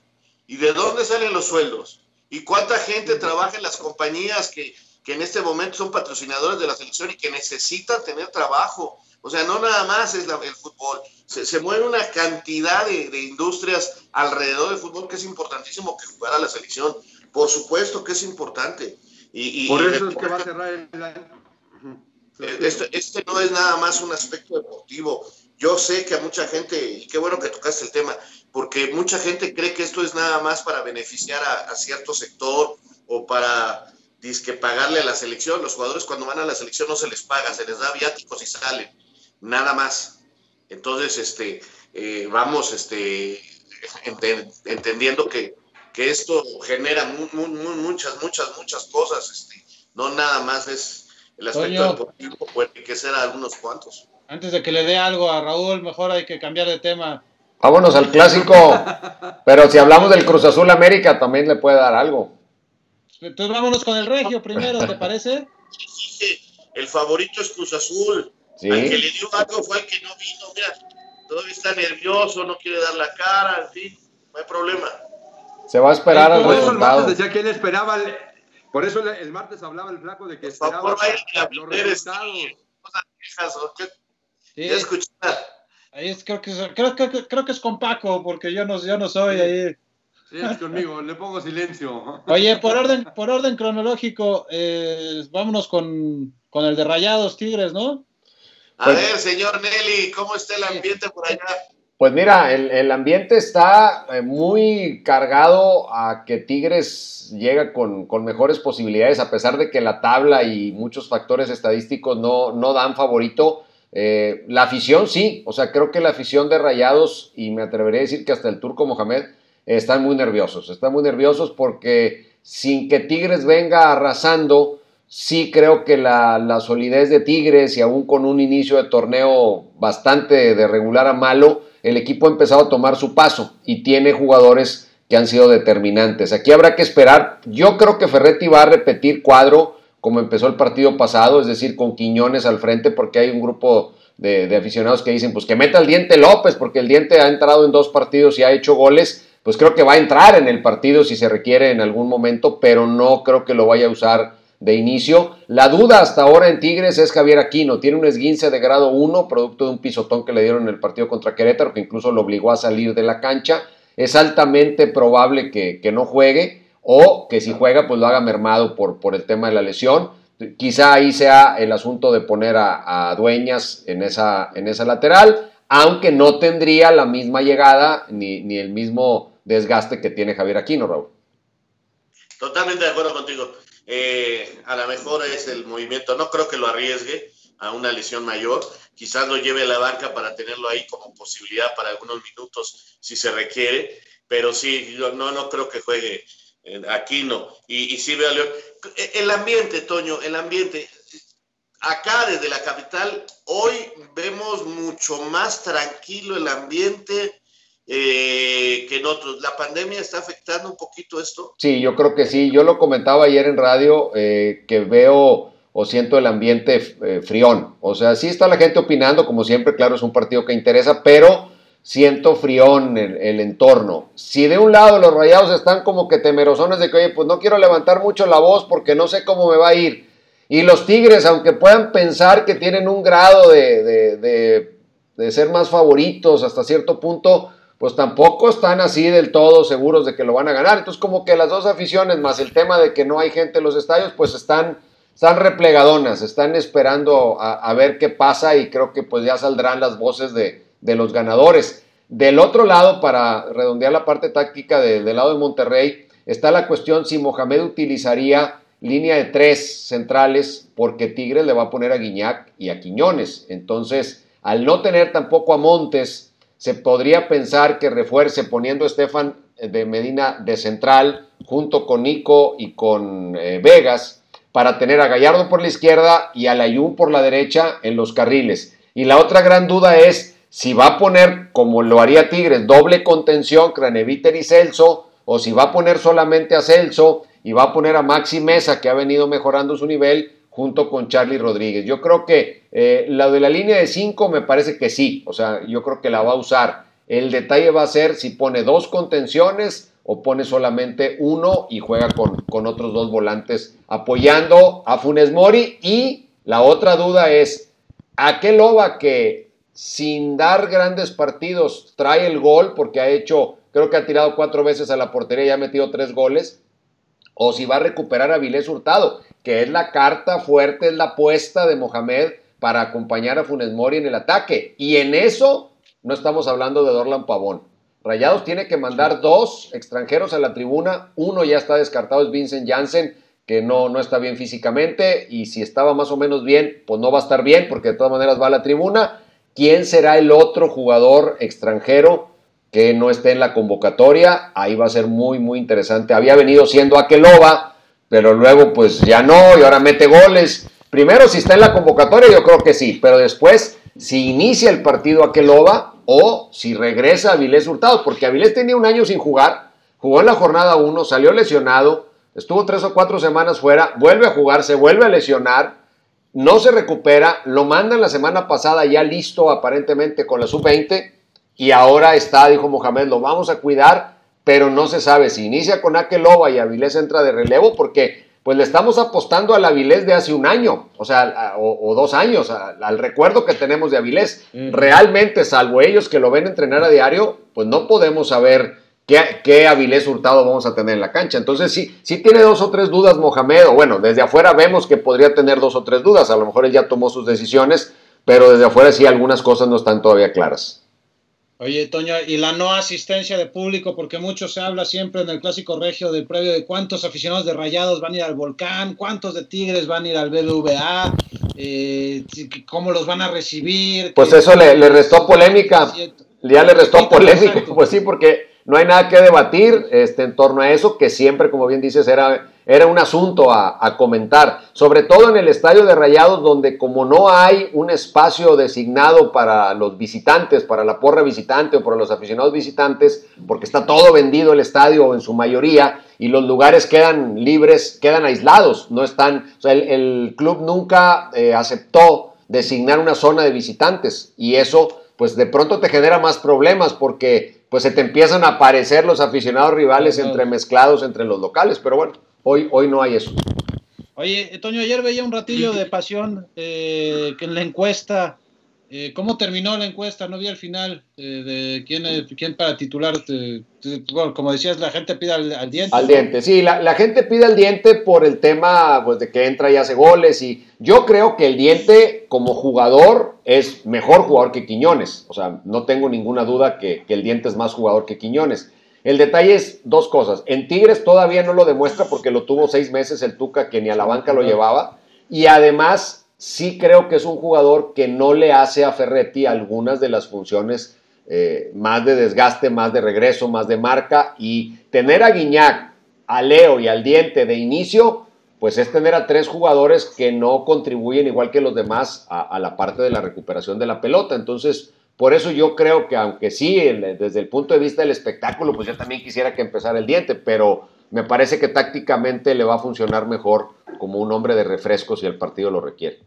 ¿Y de dónde salen los sueldos? ¿Y cuánta gente trabaja en las compañías que, que en este momento son patrocinadores de la selección y que necesitan tener trabajo? O sea, no nada más es el fútbol. Se, mueve una cantidad de, industrias alrededor del fútbol que es importantísimo que jugar a la selección. Por supuesto que es importante. Y, Por eso es que va a cerrar el eh, este, este, no es nada más un aspecto deportivo. Yo sé que a mucha gente, y qué bueno que tocaste el tema, porque mucha gente cree que esto es nada más para beneficiar a, cierto sector o para disque pagarle a la selección. Los jugadores cuando van a la selección no se les paga, se les da viáticos y salen nada más. Entonces, este, eh, vamos este, entendiendo que, esto genera muchas, muchas, muchas cosas. Este, no nada más es el aspecto deportivo, puede que ser algunos cuantos. Antes de que le dé algo a Raúl, mejor hay que cambiar de tema. Vámonos al clásico. Pero si hablamos del Cruz Azul América, también le puede dar algo. Entonces vámonos con el Regio primero, ¿te parece? El favorito es Cruz Azul. El que le dio algo fue el que no vino, mira, todavía está nervioso, no quiere dar la cara, en fin, no hay problema. Se va a esperar al resultado. Decía que él esperaba, por eso el, martes hablaba el flaco de que esperaba los resultados. Sí. Ahí es, creo, que es, creo, creo, que es con Paco, porque yo no, yo no soy ahí. Sí, es conmigo, le pongo silencio. Oye, por orden, por orden cronológico, eh, vámonos con, con el de Rayados Tigres, ¿no? A pues- ver, señor Nelly, ¿cómo está el ambiente por allá? Pues mira, el, ambiente está eh, muy cargado a que Tigres llega con, mejores posibilidades, a pesar de que la tabla y muchos factores estadísticos no, no dan favorito. Eh, la afición sí, o sea, creo que la afición de Rayados, y me atrevería a decir que hasta el turco Mohamed, están muy nerviosos. Están muy nerviosos porque sin que Tigres venga arrasando, sí creo que la, solidez de Tigres y aún con un inicio de torneo bastante de regular a malo, el equipo ha empezado a tomar su paso y tiene jugadores que han sido determinantes. Aquí habrá que esperar. Yo creo que Ferretti va a repetir cuadro como empezó el partido pasado, es decir, con Quiñones al frente, porque hay un grupo de, de aficionados que dicen, pues que meta el diente López, porque el diente ha entrado en dos partidos y ha hecho goles. Pues creo que va a entrar en el partido si se requiere en algún momento, pero no creo que lo vaya a usar de inicio. La duda hasta ahora en Tigres es Javier Aquino. Tiene un esguince de grado 1, producto de un pisotón que le dieron en el partido contra Querétaro, que incluso lo obligó a salir de la cancha. Es altamente probable que, no juegue o que si juega, pues lo haga mermado por, por el tema de la lesión. Quizá ahí sea el asunto de poner a, Dueñas en esa, en esa lateral, aunque no tendría la misma llegada ni, ni el mismo desgaste que tiene Javier Aquino, Raúl. Totalmente de acuerdo contigo. Eh, a lo mejor es el movimiento, no creo que lo arriesgue a una lesión mayor, quizás lo lleve a la banca para tenerlo ahí como posibilidad para algunos minutos si se requiere, pero sí, yo no, no creo que juegue eh, aquí no. Y, y sí veo eh, El ambiente, Toño, el ambiente. Acá desde la capital, hoy vemos mucho más tranquilo el ambiente, eh, que en otros. ¿La pandemia está afectando un poquito esto? Sí, yo creo que sí. Yo lo comentaba ayer en radio eh, que veo o siento el ambiente eh, frión. O sea, sí está la gente opinando, como siempre, claro, es un partido que interesa, pero siento frión el, el entorno. Si de un lado los rayados están como que temerosones de que, oye, pues no quiero levantar mucho la voz porque no sé cómo me va a ir. Y los Tigres, aunque puedan pensar que tienen un grado de, de, de ser más favoritos hasta cierto punto, pues tampoco están así del todo seguros de que lo van a ganar. Entonces como que las dos aficiones, más el tema de que no hay gente en los estadios, pues están, están replegadonas, están esperando a, ver qué pasa y creo que pues ya saldrán las voces de, los ganadores. Del otro lado, para redondear la parte táctica del lado de Monterrey, está la cuestión si Mohamed utilizaría línea de tres centrales porque Tigres le va a poner a Guiñac y a Quiñones. Entonces, al no tener tampoco a Montes, se podría pensar que refuerce poniendo a Estefan de Medina de central junto con Nico y con eh, Vegas para tener a Gallardo por la izquierda y a Layún por la derecha en los carriles. Y la otra gran duda es si va a poner, como lo haría Tigres, doble contención, Craneviter y Celso, o si va a poner solamente a Celso y va a poner a Maxi Mesa, que ha venido mejorando su nivel, junto con Charlie Rodríguez. Yo creo que eh, la de la línea de 5 me parece que sí, o sea, yo creo que la va a usar. El detalle va a ser si pone dos contenciones o pone solamente uno y juega con, con otros dos volantes apoyando a Funes Mori. Y la otra duda es, ¿a qué loba que sin dar grandes partidos trae el gol porque ha hecho, creo que ha tirado cuatro veces a la portería y ha metido tres goles? O si va a recuperar a Vilés Hurtado, que es la carta fuerte, es la apuesta de Mohamed para acompañar a Funes Mori en el ataque. Y en eso no estamos hablando de Dorlan Pavón. Rayados tiene que mandar dos extranjeros a la tribuna. Uno ya está descartado, es Vincent Janssen, que no, no está bien físicamente. Y si estaba más o menos bien, pues no va a estar bien, porque de todas maneras va a la tribuna. ¿Quién será el otro jugador extranjero que no esté en la convocatoria? Ahí va a ser muy, muy interesante. Había venido siendo Aqueloba, pero luego pues ya no, y ahora mete goles. Primero, si está en la convocatoria, yo creo que sí, pero después, si inicia el partido Aqueloba, o si regresa Avilés Hurtado, porque Avilés tenía un año sin jugar, jugó en la jornada 1, salió lesionado, estuvo tres o cuatro semanas fuera, vuelve a jugar, se vuelve a lesionar, no se recupera, lo mandan la semana pasada ya listo aparentemente con la sub-20 y ahora está, dijo Mohamed, lo vamos a cuidar, pero no se sabe si inicia con Akeloba y Avilés entra de relevo porque pues le estamos apostando al Avilés de hace un año, o sea, o, dos años, al recuerdo que tenemos de Avilés. Realmente, salvo ellos que lo ven entrenar a diario, pues no podemos saber qué, qué, Avilés Hurtado vamos a tener en la cancha. Entonces, sí, sí tiene dos o tres dudas Mohamed, o bueno, desde afuera vemos que podría tener dos o tres dudas, a lo mejor él ya tomó sus decisiones, pero desde afuera sí algunas cosas no están todavía claras. Oye, Toño, y la no asistencia de público, porque mucho se habla siempre en el clásico regio del previo de cuántos aficionados de Rayados van a ir al Volcán, cuántos de Tigres van a ir al BBVA, eh, cómo los van a recibir. Pues eso le, restó polémica, ya le restó polémica, pues sí, porque no hay nada que debatir este, en torno a eso, que siempre, como bien dices, era era un asunto a, comentar, sobre todo en el estadio de Rayados, donde como no hay un espacio designado para los visitantes, para la porra visitante o para los aficionados visitantes, porque está todo vendido el estadio en su mayoría y los lugares quedan libres, quedan aislados, no están, o sea, el, club nunca eh, aceptó designar una zona de visitantes y eso pues de pronto te genera más problemas porque pues se te empiezan a aparecer los aficionados rivales entremezclados entre los locales, pero bueno. Hoy, hoy no hay eso. Oye, Toño, ayer veía un ratillo de pasión eh, que en la encuesta, eh, ¿cómo terminó la encuesta? No vi al final eh, de quién, quién para titular. bueno, como decías, la gente pide al, diente. Al diente, sí, la, gente pide al diente por el tema pues, de que entra y hace goles. Y yo creo que el diente, como jugador, es mejor jugador que Quiñones. O sea, no tengo ninguna duda que, que el diente es más jugador que Quiñones. El detalle es dos cosas. En Tigres todavía no lo demuestra porque lo tuvo seis meses el Tuca que ni a la banca lo llevaba. Y además sí creo que es un jugador que no le hace a Ferretti algunas de las funciones eh, más de desgaste, más de regreso, más de marca. Y tener a Guiñac, a Leo y al Diente de inicio, pues es tener a tres jugadores que no contribuyen igual que los demás a, a la parte de la recuperación de la pelota. Entonces, por eso yo creo que aunque sí, desde el punto de vista del espectáculo, pues yo también quisiera que empezara el diente, pero me parece que tácticamente le va a funcionar mejor como un hombre de refresco si el partido lo requiere.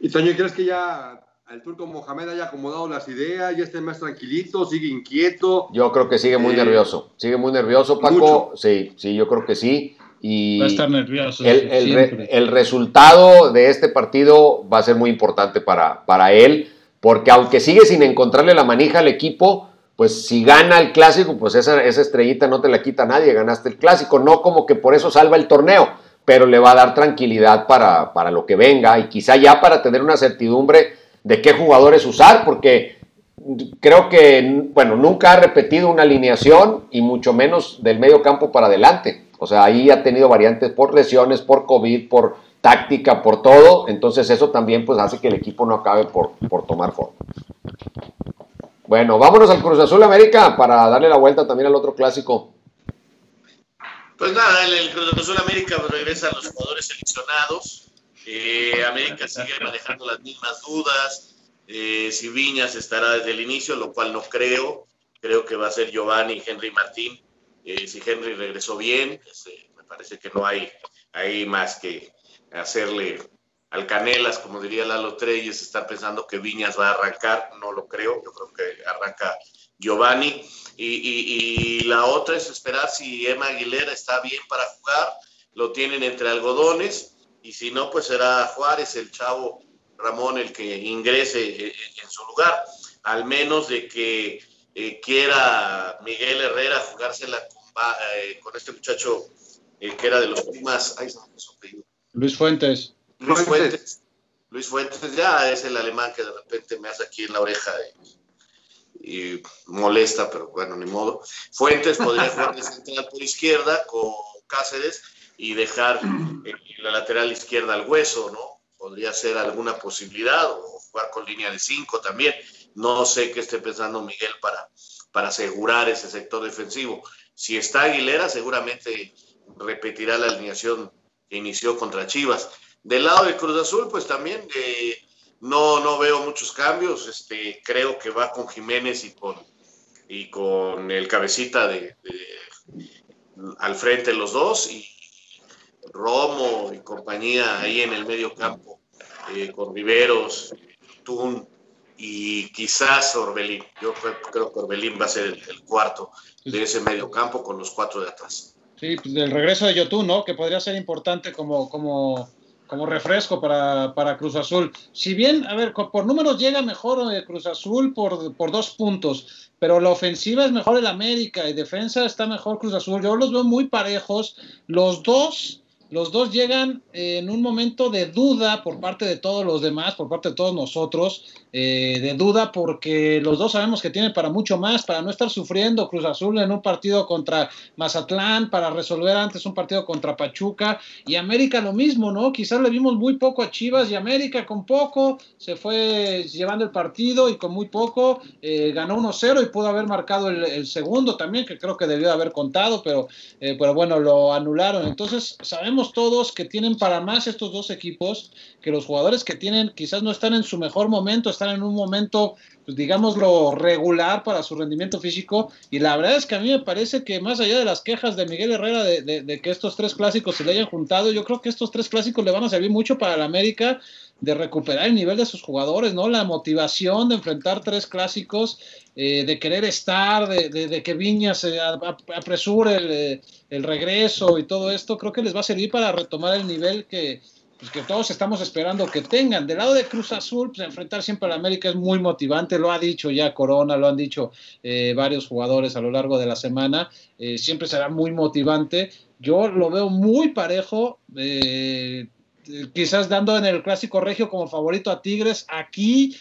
¿Y Toño, crees que ya el turco Mohamed haya acomodado las ideas, ya esté más tranquilito, sigue inquieto? Yo creo que sigue muy eh, nervioso, sigue muy nervioso, Paco. Sí, sí, yo creo que sí. Y va a estar nervioso. El, el, el, resultado de este partido va a ser muy importante para, para él porque aunque sigue sin encontrarle la manija al equipo, pues si gana el clásico, pues esa, estrellita no te la quita nadie, ganaste el clásico, no como que por eso salva el torneo, pero le va a dar tranquilidad para, para lo que venga y quizá ya para tener una certidumbre de qué jugadores usar, porque creo que, bueno, nunca ha repetido una alineación y mucho menos del medio campo para adelante. O sea, ahí ha tenido variantes por lesiones, por COVID, por táctica, por todo, entonces eso también pues hace que el equipo no acabe por, por tomar forma. Bueno, vámonos al Cruz Azul América para darle la vuelta también al otro clásico. Pues nada, el, Cruz Azul América regresa a los jugadores seleccionados. Eh, América sigue manejando las mismas dudas. Eh, si Viñas estará desde el inicio, lo cual no creo. Creo que va a ser Giovanni Henry Martín. Eh, si Henry regresó bien, pues, me parece que no hay, hay más que, hacerle al Canelas, como diría Lalo Treyes, estar pensando que Viñas va a arrancar, no lo creo, yo creo que arranca Giovanni. Y, la otra es esperar si Emma Aguilera está bien para jugar, lo tienen entre algodones, y si no, pues será Juárez, el chavo Ramón, el que ingrese eh, en su lugar, al menos de que eh, quiera Miguel Herrera jugársela con, eh, con este muchacho que era de los Pumas. Luis Fuentes. Luis Fuentes. Luis Fuentes ya es el alemán que de repente me hace aquí en la oreja y, molesta, pero bueno, ni modo. Fuentes podría jugar de central por izquierda con Cáceres y dejar la lateral izquierda al hueso, ¿no? Podría ser alguna posibilidad o jugar con línea de cinco también. No sé qué esté pensando Miguel para, para asegurar ese sector defensivo. Si está Aguilera, seguramente repetirá la alineación que inició contra Chivas. Del lado de Cruz Azul, pues también eh, no, no veo muchos cambios. Este, creo que va con Jiménez y con, y con el cabecita de, al frente los dos y Romo y compañía ahí en el medio campo eh, con Riveros, Tun y quizás Orbelín. Yo creo que Orbelín va a ser el, cuarto de ese medio campo con los cuatro de atrás. Sí, pues del regreso de Yotun, ¿no? Que podría ser importante como, como, como refresco para, para, Cruz Azul. Si bien, a ver, por números llega mejor eh, Cruz Azul por, por dos puntos, pero la ofensiva es mejor el América y defensa está mejor Cruz Azul. Yo los veo muy parejos. Los dos los dos llegan en un momento de duda por parte de todos los demás, por parte de todos nosotros, eh, de duda porque los dos sabemos que tienen para mucho más, para no estar sufriendo Cruz Azul en un partido contra Mazatlán, para resolver antes un partido contra Pachuca y América lo mismo, ¿no? Quizás le vimos muy poco a Chivas y América con poco se fue llevando el partido y con muy poco eh, ganó 1-0 y pudo haber marcado el, segundo también, que creo que debió haber contado, pero, eh, pero bueno, lo anularon. Entonces sabemos todos que tienen para más estos dos equipos, que los jugadores que tienen quizás no están en su mejor momento, están en un momento, pues digámoslo, regular para su rendimiento físico. Y la verdad es que a mí me parece que más allá de las quejas de Miguel Herrera de, que estos tres clásicos se le hayan juntado, yo creo que estos tres clásicos le van a servir mucho para la América de recuperar el nivel de sus jugadores, ¿no? La motivación de enfrentar tres clásicos, eh, de querer estar, de, que Viña se apresure el, el, regreso y todo esto, creo que les va a servir para retomar el nivel que, pues que todos estamos esperando que tengan. Del lado de Cruz Azul, pues enfrentar siempre a la América es muy motivante, lo ha dicho ya Corona, lo han dicho eh, varios jugadores a lo largo de la semana, eh, siempre será muy motivante. Yo lo veo muy parejo, eh, quizás dando en el clásico regio como favorito a Tigres, aquí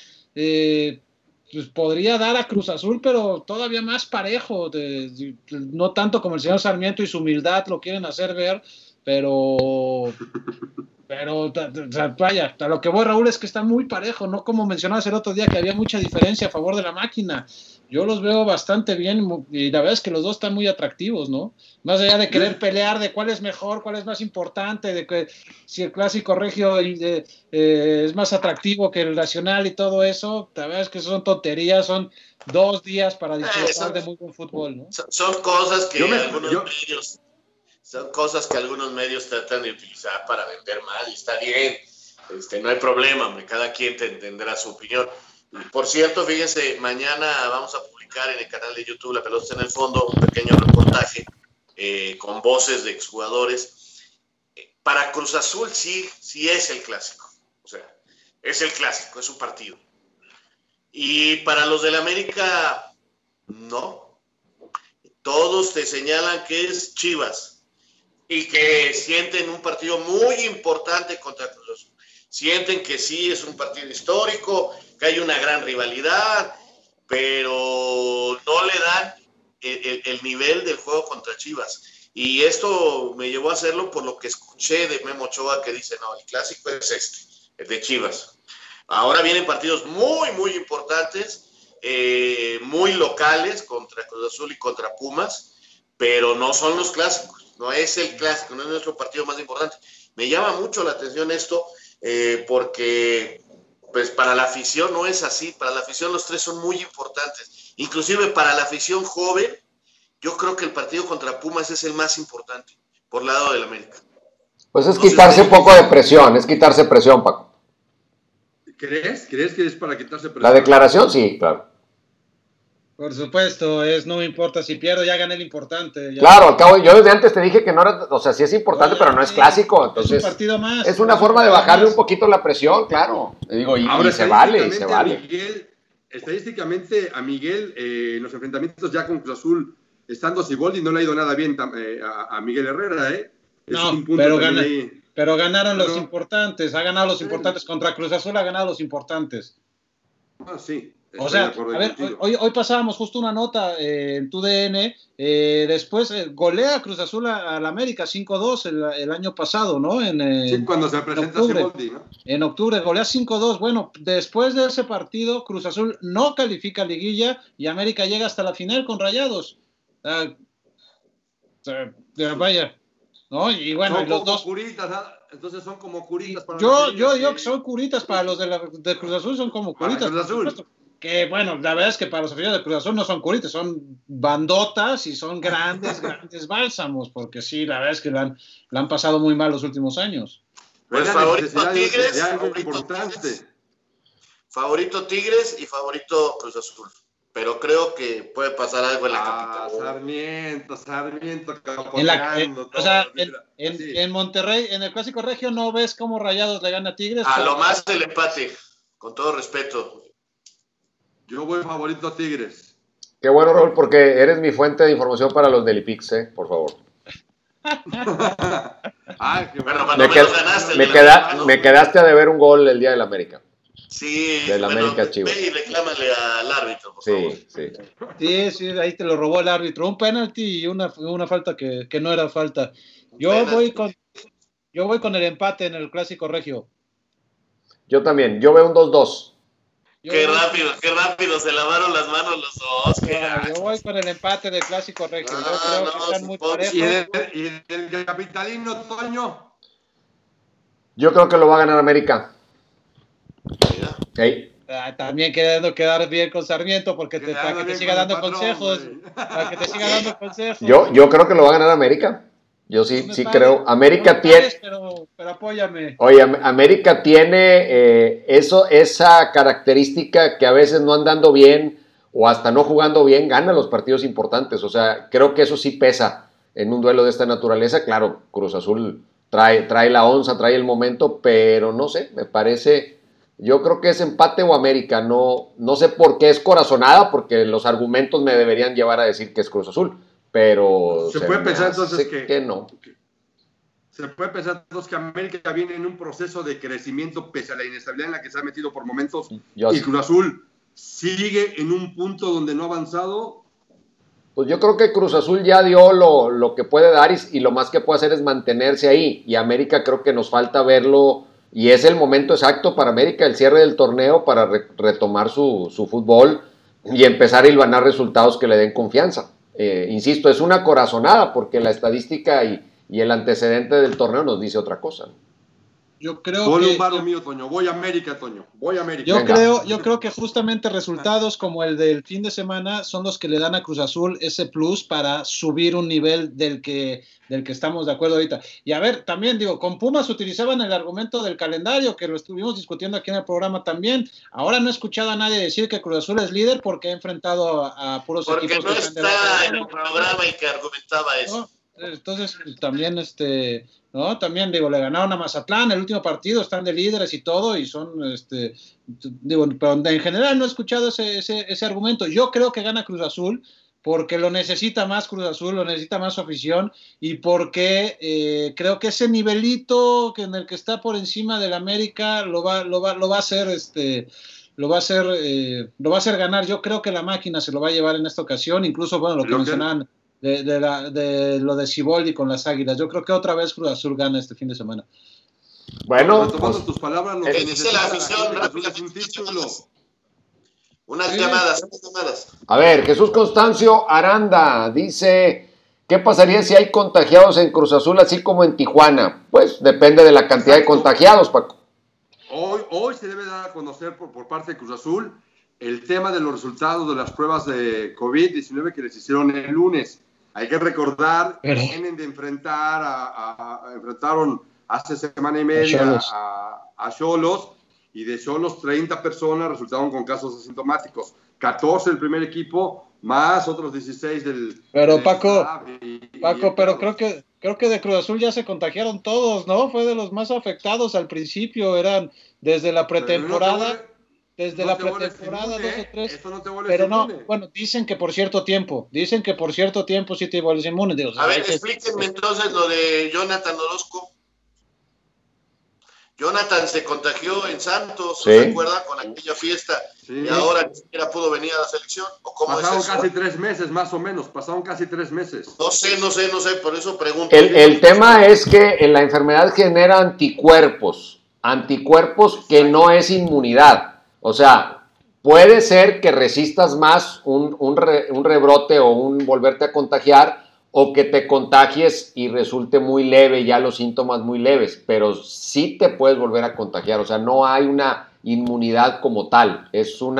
pues podría dar a Cruz Azul, pero todavía más parejo, no tanto como el señor Sarmiento y su humildad lo quieren hacer ver, pero pero vaya, a lo que voy Raúl es que está muy parejo, no como mencionabas el otro día que había mucha diferencia a favor de la máquina. Yo los veo bastante bien y la verdad es que los dos están muy atractivos, ¿no? Más allá de querer pelear de cuál es mejor, cuál es más importante, de que si el clásico regio eh, eh, es más atractivo que el nacional y todo eso, la verdad es que son tonterías, son dos días para eh, disfrutar de muy buen fútbol, ¿no? Son, cosas que algunos medios son cosas que algunos medios tratan de utilizar para vender mal y está bien, este, no hay problema, cada quien tendrá su opinión. Por cierto, fíjense, mañana vamos a publicar en el canal de YouTube La Pelota en el Fondo un pequeño reportaje eh, con voces de exjugadores. Para Cruz Azul sí, sí es el clásico, o sea, es el clásico, es un partido. Y para los del América, no. Todos te señalan que es Chivas y que sienten un partido muy importante contra Cruz Azul. Sienten que sí es un partido histórico, que hay una gran rivalidad, pero no le dan el, nivel del juego contra Chivas. Y esto me llevó a hacerlo por lo que escuché de Memo Ochoa que dice, no, el clásico es este, el de Chivas. Ahora vienen partidos muy, muy importantes, eh, muy locales contra Cruz Azul y contra Pumas, pero no son los clásicos no es el clásico, no es nuestro partido más importante. Me llama mucho la atención esto eh, porque pues para la afición no es así, para la afición los tres son muy importantes. Inclusive para la afición joven, yo creo que el partido contra Pumas es el más importante por lado del América. Pues es quitarse un poco de presión, es quitarse presión, Paco. ¿Crees? ¿Crees que es para quitarse presión? La declaración, sí, claro. Por supuesto, es no me importa si pierdo, ya gané el importante. Ya. Claro, al cabo, yo desde antes te dije que no era, o sea, sí es importante, pero no es clásico, entonces es un partido más. Es una forma de bajarle un poquito la presión, claro. Digo, y, Ahora, y se vale, y se a vale. Miguel, estadísticamente, a Miguel, eh, en los enfrentamientos ya con Cruz Azul, estando Siboldi, no le ha ido nada bien eh, a, a Miguel Herrera, ¿eh? Es No, un punto pero, gana- ahí. pero ganaron los importantes, ha ganado los importantes contra Cruz Azul, ha ganado los importantes. Ah, sí. O sea, a ver, hoy, hoy pasábamos justo una nota eh, en tu DN, eh, después eh, golea Cruz Azul a- al América 5-2 el, el año pasado, ¿no? En, eh, Sí, cuando se presenta octubre. Siboldi, ¿no? en octubre, golea 5-2. Bueno, después de ese partido, Cruz Azul no califica a liguilla y América llega hasta la final con Rayados. Ah, vaya, ¿no? Y bueno, y los dos. curitas, ¿ah? entonces son como curitas para Yo, los yo, yo que- son curitas para los de, la, de Cruz Azul, son como Para curitas. Cruz por Azul. Que bueno, la verdad es que para los aficionados de Cruz Azul no son curitas, son bandotas y son grandes, grandes bálsamos, porque sí, la verdad es que la han, la han pasado muy mal los últimos años. Pues favorito Tigres, favorito importante. Tigres. Favorito Tigres y favorito Cruz Azul. Pero creo que puede pasar algo en la Ah, capital. Sarmiento, Sarmiento, En, la, en- o sea, en- sí. en Monterrey, en el Clásico Regio, ¿no ves cómo Rayados le gana a Tigres? A lo más el empate, con todo respeto. Yo voy favorito a Tigres. Qué bueno, Raúl, porque eres mi fuente de información para los del IPIX, ¿eh? Por favor. Ay, qué Bueno, Me, qued- ganaste me quedaste a deber un gol el día del América. Sí, del bueno, América Chivas. ve y reclámale al árbitro, por favor. Sí, sí. Sí, sí, ahí te lo robó el árbitro. Un penalti y una, una falta que, que no era falta. Yo Penalti. voy con yo voy con el empate en el Clásico Regio. Yo también. Yo veo un 2-2. Yo Qué voy- rápido, qué rápido se lavaron las manos los dos. Yo voy con el empate del Clásico Regio. Yo Ah, creo no, que están muy parejos. ¿Y el, y el capitalino, Toño? Yo creo que lo va a ganar América. Mira. Ey, Ah, también queriendo quedar bien con Sarmiento porque te, para que te siga dando patrón, consejos. Para que te siga dando consejos. yo, yo creo que lo va a ganar América. Yo sí, No sí pares, creo. América tiene. pares, Pero, pero apóyame. Oye, Am- América tiene eh, eso, esa característica que a veces no andando bien o hasta no jugando bien, gana los partidos importantes. O sea, creo que eso sí pesa en un duelo de esta naturaleza. Claro, Cruz Azul trae, trae la onza, trae el momento, pero no sé, me parece. Yo creo que es empate o América. No, no sé por qué es corazonada, porque los argumentos me deberían llevar a decir que es Cruz Azul. Pero Se puede pensar entonces que- que no. Se puede pensar entonces que América viene en un proceso de crecimiento pese a la inestabilidad en la que se ha metido por momentos Yo y Cruz Azul sigue en un punto donde no ha avanzado. Pues yo creo que Cruz Azul ya dio lo, lo que puede dar y, y lo más que puede hacer es mantenerse ahí. Y América creo que nos falta verlo y es el momento exacto para América, el cierre del torneo para re- retomar su, su fútbol y empezar a hilvanar resultados que le den confianza. Eh, insisto, es una corazonada porque la estadística y, y el antecedente del torneo nos dice otra cosa. Yo creo Ponle que. un varo mío, Toño. Voy a América, Toño. Voy a América. Yo Venga. creo, yo creo que justamente resultados como el del fin de semana son los que le dan a Cruz Azul ese plus para subir un nivel del que, del que estamos de acuerdo ahorita. Y a ver, también digo, con Pumas utilizaban el argumento del calendario, que lo estuvimos discutiendo aquí en el programa también. Ahora no he escuchado a nadie decir que Cruz Azul es líder porque ha enfrentado a, a puros Porque equipos no que están de la está en el programa y que argumentaba eso. ¿no? Entonces, también, este, ¿no? También, digo, le ganaron a Mazatlán el último partido, están de líderes y todo, y son, este, digo, pero en general no he escuchado ese, ese, ese argumento. Yo creo que gana Cruz Azul porque lo necesita más Cruz Azul, lo necesita más su afición, y porque eh, creo que ese nivelito que en el que está por encima del América lo va, lo va, lo va a hacer, este, lo va a hacer, eh, lo va a hacer ganar. Yo creo que la máquina se lo va a llevar en esta ocasión, incluso, bueno, lo que Lo que- mencionaban de, de, la, de lo de Ciboldi con las Águilas. Yo creo que otra vez Cruz Azul gana este fin de semana. Bueno, pues, tus palabras, lo ¿Qué que dice necesita la afición? América es un Rápidamente, título. Unas Sí. llamadas, unas llamadas. A ver, Jesús Constancio Aranda dice, ¿qué pasaría si hay contagiados en Cruz Azul así como en Tijuana? Pues depende de la cantidad de contagiados, Paco. Hoy, hoy se debe dar a conocer por, por parte de Cruz Azul el tema de los resultados de las pruebas de COVID-19 que les hicieron el lunes. Hay que recordar que vienen de enfrentar a, a- a- enfrentaron hace semana y media a Cholos y de Cholos 30 personas resultaron con casos asintomáticos. 14 del primer equipo, más otros 16 del... Pero del Paco, y- Paco, y- pero creo que creo que de Cruz Azul ya se contagiaron todos, ¿no? Fue de los más afectados al principio, eran desde la pretemporada, desde no la pretemporada inmune, dos o ¿eh? tres. Esto no te vuelves Pero no, inmune. bueno, dicen que por cierto tiempo, dicen que por cierto tiempo sí te vuelves inmune. Digo, A ver, explíquenme entonces lo de Jonathan Orozco. Jonathan se contagió en Santos, Sí. ¿se acuerda? Con aquella fiesta Sí. y ahora ni siquiera pudo venir a la selección. ¿O cómo Pasaron es casi tres meses, más o menos, pasaron casi tres meses. No sé, no sé, no sé, por eso pregunto. El, el tema es que en la enfermedad genera anticuerpos, anticuerpos que no es inmunidad. O sea, puede ser que resistas más un, un re- un rebrote o un volverte a contagiar o que te contagies y resulte muy leve, ya los síntomas muy leves, pero sí te puedes volver a contagiar. O sea, no hay una inmunidad como tal, es un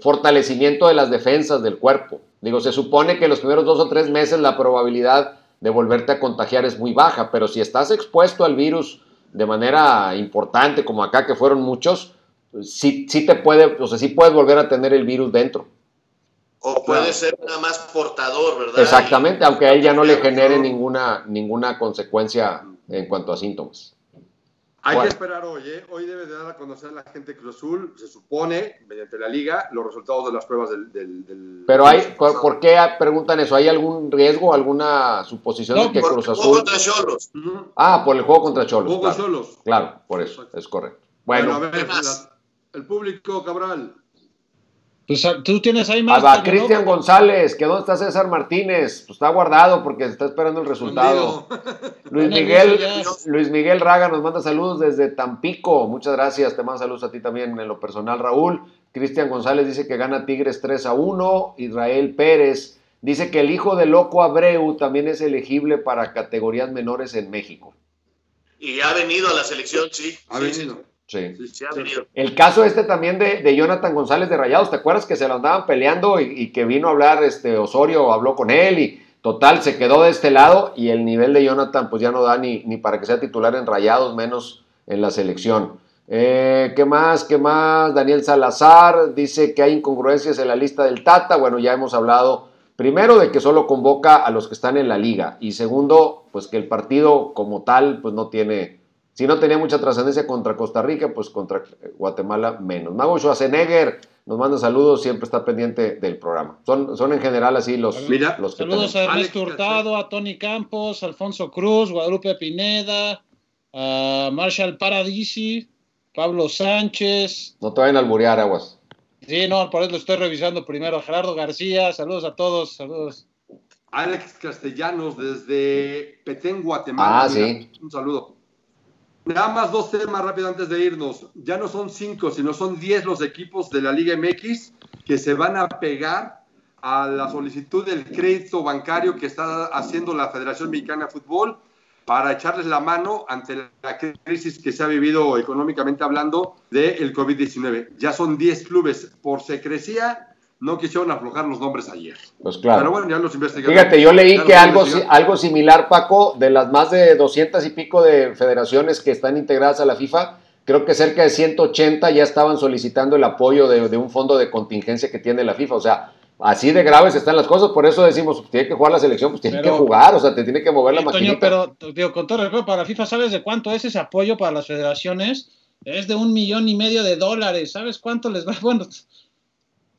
fortalecimiento de las defensas del cuerpo. Digo, se supone que los primeros dos o tres meses la probabilidad de volverte a contagiar es muy baja, pero si estás expuesto al virus de manera importante, como acá que fueron muchos, sí, sí te puede, o sea, sí puedes volver a tener el virus dentro. O puede Claro. ser nada más portador, ¿verdad? Exactamente, aunque a él ya no le genere ninguna, ninguna consecuencia en cuanto a síntomas. Hay Bueno. que esperar hoy, ¿eh? Hoy debe de dar a conocer la gente de Cruz Azul, se supone, mediante la liga, los resultados de las pruebas del... del- del- Pero hay, ¿por, por qué preguntan eso? ¿Hay algún riesgo, alguna suposición No, de que Porque Cruz Azul... contra Cholos. Ah, por el juego contra Cholos. Con Claro, Cholos. claro, por eso, es correcto. Bueno, Bueno, a ver, ¿qué más? El público, Cabral. Pues, ah, tú tienes ahí Ah, más. Toño, ¿no? Cristian González, que dónde está César Martínez, pues está guardado porque está esperando el resultado. Luis Miguel. Luis Miguel Raga nos manda saludos desde Tampico. Muchas gracias, te mando saludos a ti también en lo personal, Raúl. Cristian González dice que gana Tigres 3 a 1. Israel Pérez dice que el hijo de Loco Abreu también es elegible para categorías menores en México. Y ha venido a la selección, sí. Ha sí, venido. Sí. Sí. El caso este también de, de Jonathan González de Rayados, ¿te acuerdas que se lo andaban peleando y, y que vino a hablar este Osorio, habló con él y total se quedó de este lado y el nivel de Jonathan pues ya no da ni, ni para que sea titular en Rayados, menos en la selección. Eh, ¿Qué más? ¿Qué más? Daniel Salazar dice que hay incongruencias en la lista del Tata. Bueno, ya hemos hablado primero de que solo convoca a los que están en la liga y segundo, pues que el partido como tal pues no tiene si no tenía mucha trascendencia contra Costa Rica, pues contra Guatemala menos. Mago Schwarzenegger nos manda saludos, siempre está pendiente del programa. Son, son en general así los, Mira, los que Saludos tenemos. a Ernesto Hurtado, a Tony Campos, Alfonso Cruz, Guadalupe Pineda, a Marshall Paradisi, Pablo Sánchez. No te vayan a alburear, aguas. Sí, no, por eso lo estoy revisando primero. Gerardo García, saludos a todos, saludos. Alex Castellanos desde Petén, Guatemala. Ah, Mira, sí. Un saludo. Nada más dos temas rápido antes de irnos. Ya no son cinco, sino son diez los equipos de la Liga MX que se van a pegar a la solicitud del crédito bancario que está haciendo la Federación Mexicana de Fútbol para echarles la mano ante la crisis que se ha vivido económicamente hablando del COVID-19. Ya son 10 clubes. Por secrecía, no quisieron aflojar los nombres ayer. Pues claro. Pero bueno, ya los investigadores. Fíjate, yo leí que algo, algo similar, Paco, de las más de 200 y pico de federaciones que están integradas a la FIFA, creo que cerca de 180 ya estaban solicitando el apoyo de, de un fondo de contingencia que tiene la FIFA. O sea, así de graves están las cosas, por eso decimos, pues, tiene que jugar la selección, pues tiene Pero- que jugar, o sea, te tiene que mover la maquinita. pero digo, con todo respeto para la FIFA, ¿sabes de cuánto es ese apoyo para las federaciones? Es de un millón y medio de dólares. ¿Sabes cuánto les va? Bueno,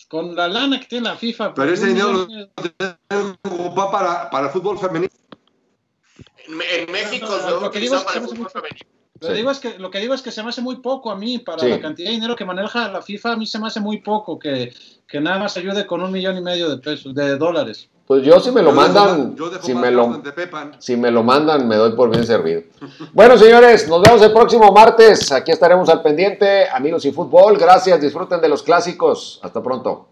con la lana que tiene la FIFA. Pero pues, ese un dinero lo para, para el fútbol femenino. En, en México No, no, se va a lo que digo es no fútbol femenino. Lo, Sí. digo es que, lo que digo es que se me hace muy poco a mí, para Sí. la cantidad de dinero que maneja la FIFA, a mí se me hace muy poco que, que nada más ayude con un millón y medio de pesos, de dólares. Pues yo si me lo Yo mandan, más- yo dejo si me lo, si me lo mandan, me doy por bien servido. Bueno, señores, nos vemos el próximo martes. Aquí estaremos al pendiente. Amigos y fútbol, gracias. Disfruten de los clásicos. Hasta pronto.